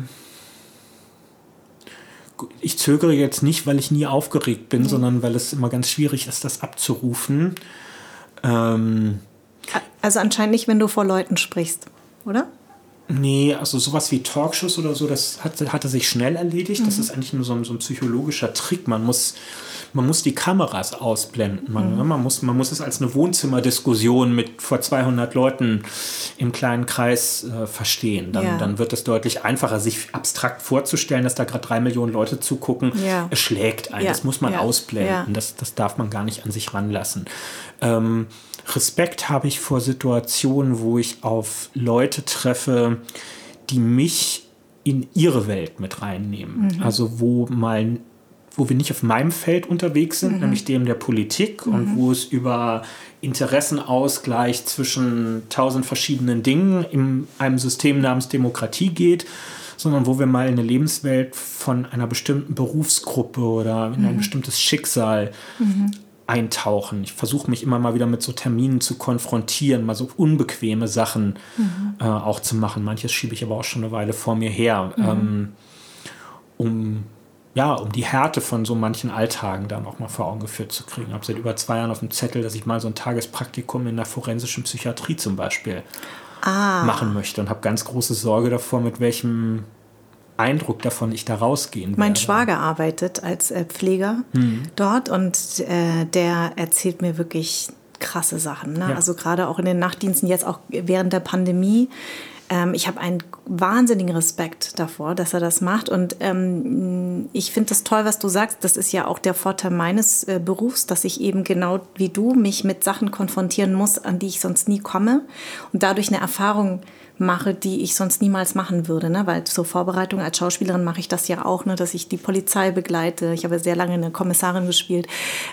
Ich zögere jetzt nicht, weil ich nie aufgeregt bin, mhm. sondern weil es immer ganz schwierig ist, das abzurufen. Ähm, also anscheinend nicht, wenn du vor Leuten sprichst, oder? Nee, also sowas wie Talkshows oder so, das hat, hatte sich schnell erledigt. Mhm. Das ist eigentlich nur so ein, so ein, psychologischer Trick. Man muss, man muss die Kameras ausblenden. Man, mhm. Man, muss, man muss es als eine Wohnzimmerdiskussion mit vor 200 Leuten im kleinen Kreis äh, verstehen. Dann, ja. dann wird es deutlich einfacher, sich abstrakt vorzustellen, dass da gerade drei Millionen Leute zugucken. Ja. Es schlägt ein. Ja. Das muss man ausblenden. Das, das darf man gar nicht an sich ranlassen. Ähm, Respekt habe ich vor Situationen, wo ich auf Leute treffe, die mich in ihre Welt mit reinnehmen. Mhm. Also wo mal wo wir nicht auf meinem Feld unterwegs sind, mhm. nämlich dem der Politik mhm. und wo es über Interessenausgleich zwischen tausend verschiedenen Dingen in einem System namens Demokratie geht, sondern wo wir mal in eine Lebenswelt von einer bestimmten Berufsgruppe oder in ein mhm. bestimmtes Schicksal mhm eintauchen. Ich versuche mich immer mal wieder mit so Terminen zu konfrontieren, mal so unbequeme Sachen mhm. äh, auch zu machen. Manches schiebe ich aber auch schon eine Weile vor mir her, mhm. ähm, um ja, um die Härte von so manchen Alltagen dann auch mal vor Augen geführt zu kriegen. Ich habe seit über zwei Jahren auf dem Zettel, dass ich mal so ein Tagespraktikum in der forensischen Psychiatrie zum Beispiel ah. machen möchte und habe ganz große Sorge davor, mit welchem Eindruck davon ich da rausgehen Mein werde. Schwager arbeitet als äh, Pfleger mhm. dort und äh, der erzählt mir wirklich krasse Sachen. Ne? Ja. Also gerade auch in den Nachtdiensten, jetzt auch während der Pandemie. Ähm, ich habe einen wahnsinnigen Respekt davor, dass er das macht. Und ähm, ich finde das toll, was du sagst. Das ist ja auch der Vorteil meines äh, Berufs, dass ich eben genau wie du mich mit Sachen konfrontieren muss, an die ich sonst nie komme und dadurch eine Erfahrung mache, die ich sonst niemals machen würde. Ne? Weil zur Vorbereitung als Schauspielerin mache ich das ja auch, ne? dass ich die Polizei begleite. Ich habe sehr lange eine Kommissarin gespielt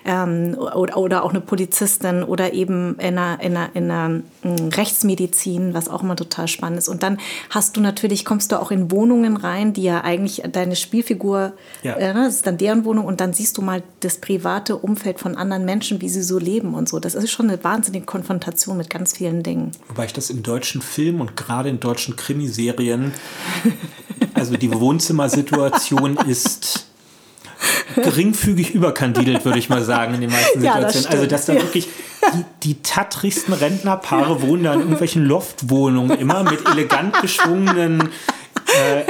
ähm, oder, oder auch eine Polizistin oder eben in einer, in, einer, in einer hm, Rechtsmedizin, was auch immer total spannend ist. Und dann hast du natürlich, kommst du auch in Wohnungen rein, die ja eigentlich deine Spielfigur, ja. äh, ne? das ist dann deren Wohnung und dann siehst du mal das private Umfeld von anderen Menschen, wie sie so leben und so. Das ist schon eine wahnsinnige Konfrontation mit ganz vielen Dingen. Wobei ich das im deutschen Film und gerade gerade in deutschen Krimiserien, also die Wohnzimmersituation ist geringfügig überkandidelt, würde ich mal sagen, in den meisten Situationen. Ja, das also, dass da ja. wirklich die, die tattrigsten Rentnerpaare wohnen da in irgendwelchen Loftwohnungen immer mit elegant geschwungenen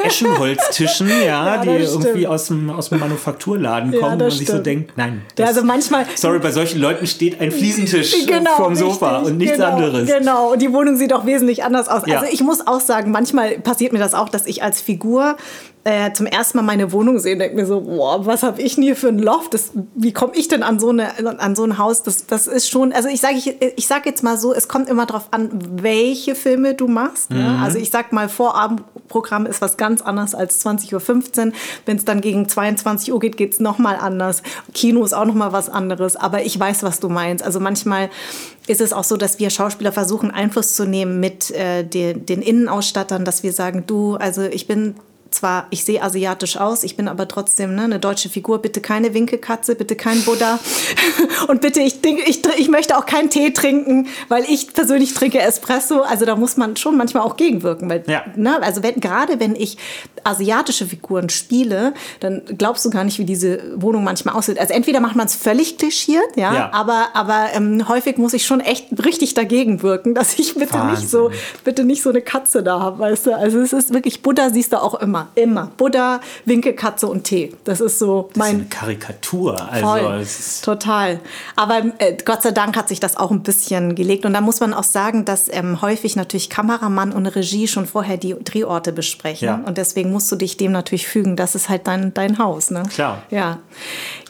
Eschenholztischen, ja, ja die irgendwie aus dem, aus dem Manufakturladen kommen, ja, wo man sich so denkt, nein. Das, ja, also manchmal. Sorry, bei solchen Leuten steht ein Fliesentisch genau, vorm Sofa richtig, und nichts genau, anderes. Genau, und die Wohnung sieht auch wesentlich anders aus. Also ich muss auch sagen, manchmal passiert mir das auch, dass ich als Figur äh, zum ersten Mal meine Wohnung sehe und denke mir so, boah, was habe ich denn hier für ein Loft? Das, wie komme ich denn an so, eine, an so ein Haus? Das, das ist schon, also ich sage ich, ich sag jetzt mal so, es kommt immer darauf an, welche Filme du machst. Ne? Mhm. Ne? Also ich sag mal, Vorabendprogramm ist was ganz anderes als 20.15 Uhr. Wenn es dann gegen 22 Uhr geht, geht es nochmal anders. Kino ist auch nochmal was anderes. Aber ich weiß, was du meinst. Also manchmal ist es auch so, dass wir Schauspieler versuchen, Einfluss zu nehmen mit äh, den, den Innenausstattern, dass wir sagen, du, also ich bin zwar, ich sehe asiatisch aus, ich bin aber trotzdem ne, eine deutsche Figur. Bitte keine Winkelkatze, bitte kein Buddha. Und bitte, ich, ich, ich möchte auch keinen Tee trinken, weil ich persönlich trinke Espresso. Also da muss man schon manchmal auch gegenwirken. Weil, ja. ne, also wenn, gerade wenn ich asiatische Figuren spiele, dann glaubst du gar nicht, wie diese Wohnung manchmal aussieht. Also entweder macht man es völlig klischiert, ja, ja. aber, aber ähm, häufig muss ich schon echt richtig dagegen wirken, dass ich bitte nicht so, bitte nicht so eine Katze da habe, weißt du. Also es ist wirklich, Buddha siehst du auch immer immer, Buddha, Winkelkatze und Tee. Das ist so mein. Das ist eine Karikatur. Also total. Aber äh, Gott sei Dank hat sich das auch ein bisschen gelegt. Und da muss man auch sagen, dass ähm, häufig natürlich Kameramann und Regie schon vorher die Drehorte besprechen. Ja. Und deswegen musst du dich dem natürlich fügen. Das ist halt dein, dein Haus. Ne? Klar. Ja.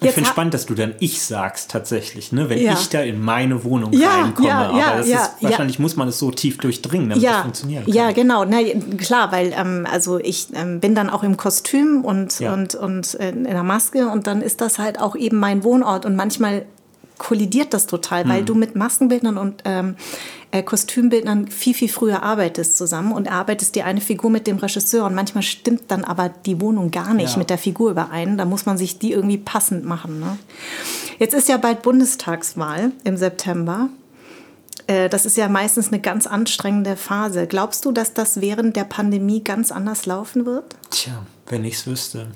Ich finde spannend, dass du dann ich sagst tatsächlich, ne? wenn ja. ich da in meine Wohnung ja, reinkomme. Ja, ja, Aber das ja, ist, wahrscheinlich muss man es so tief durchdringen, damit das funktionieren kann. Ja, genau. Na, klar, weil ähm, also ich ähm, bin dann auch im Kostüm und, und, und in der Maske und dann ist das halt auch eben mein Wohnort und manchmal kollidiert das total, mhm. weil du mit Maskenbildnern und ähm, äh, Kostümbildnern viel, viel früher arbeitest zusammen und arbeitest die eine Figur mit dem Regisseur und manchmal stimmt dann aber die Wohnung gar nicht ja. mit der Figur überein. Da muss man sich die irgendwie passend machen. Ne? Jetzt ist ja bald Bundestagswahl im September. Äh, das ist ja meistens eine ganz anstrengende Phase. Glaubst du, dass das während der Pandemie ganz anders laufen wird? Tja, wenn ich es wüsste.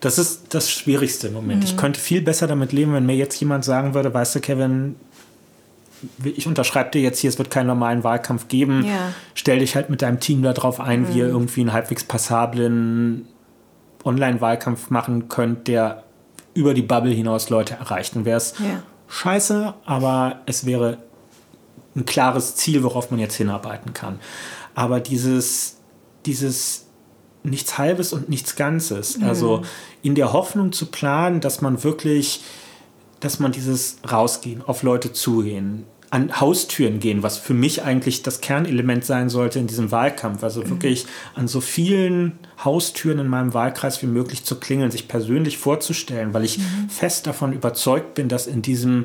Das ist das Schwierigste im Moment. Mhm. Ich könnte viel besser damit leben, wenn mir jetzt jemand sagen würde, weißt du, Kevin, ich unterschreibe dir jetzt hier, es wird keinen normalen Wahlkampf geben. Ja. Stell dich halt mit deinem Team darauf ein, wie ihr irgendwie einen halbwegs passablen Online-Wahlkampf machen könnt, der über die Bubble hinaus Leute erreicht. Dann wäre es Ja. scheiße, aber es wäre ein klares Ziel, worauf man jetzt hinarbeiten kann. Aber dieses, dieses nichts Halbes und nichts Ganzes, also in der Hoffnung zu planen, dass man wirklich, dass man dieses Rausgehen, auf Leute zugehen, an Haustüren gehen, was für mich eigentlich das Kernelement sein sollte in diesem Wahlkampf. Also wirklich an so vielen Haustüren in meinem Wahlkreis wie möglich zu klingeln, sich persönlich vorzustellen, weil ich fest davon überzeugt bin, dass in diesem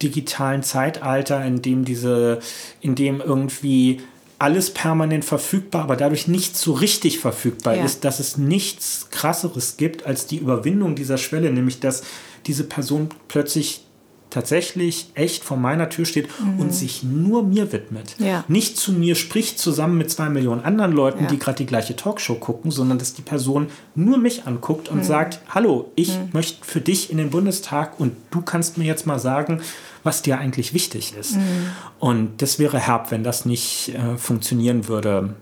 digitalen Zeitalter, in dem diese, in dem irgendwie alles permanent verfügbar, aber dadurch nicht so richtig verfügbar Ja. ist, dass es nichts krasseres gibt als die Überwindung dieser Schwelle, nämlich dass diese Person plötzlich tatsächlich echt vor meiner Tür steht und sich nur mir widmet. Mhm. Ja. Nicht zu mir spricht zusammen mit zwei Millionen anderen Leuten, Ja. die gerade die gleiche Talkshow gucken, sondern dass die Person nur mich anguckt Mhm. und sagt, hallo, ich möchte für dich in den Bundestag und du kannst mir jetzt mal sagen, was dir eigentlich wichtig ist. Mhm. Und das wäre herb, wenn das nicht äh, funktionieren würde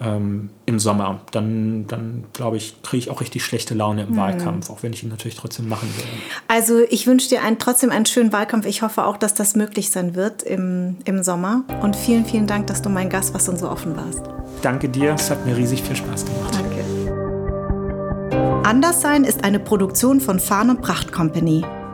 ähm, im Sommer. Dann, dann glaube ich, kriege ich auch richtig schlechte Laune Mhm. im Wahlkampf, auch wenn ich ihn natürlich trotzdem machen will. Also ich wünsche dir einen, trotzdem einen schönen Wahlkampf. Ich hoffe auch, dass das möglich sein wird im, im Sommer. Und vielen, vielen Dank, dass du mein Gast warst und so offen warst. Danke dir, es hat mir riesig viel Spaß gemacht. Danke. Anderssein ist eine Produktion von Farn und Pracht Company.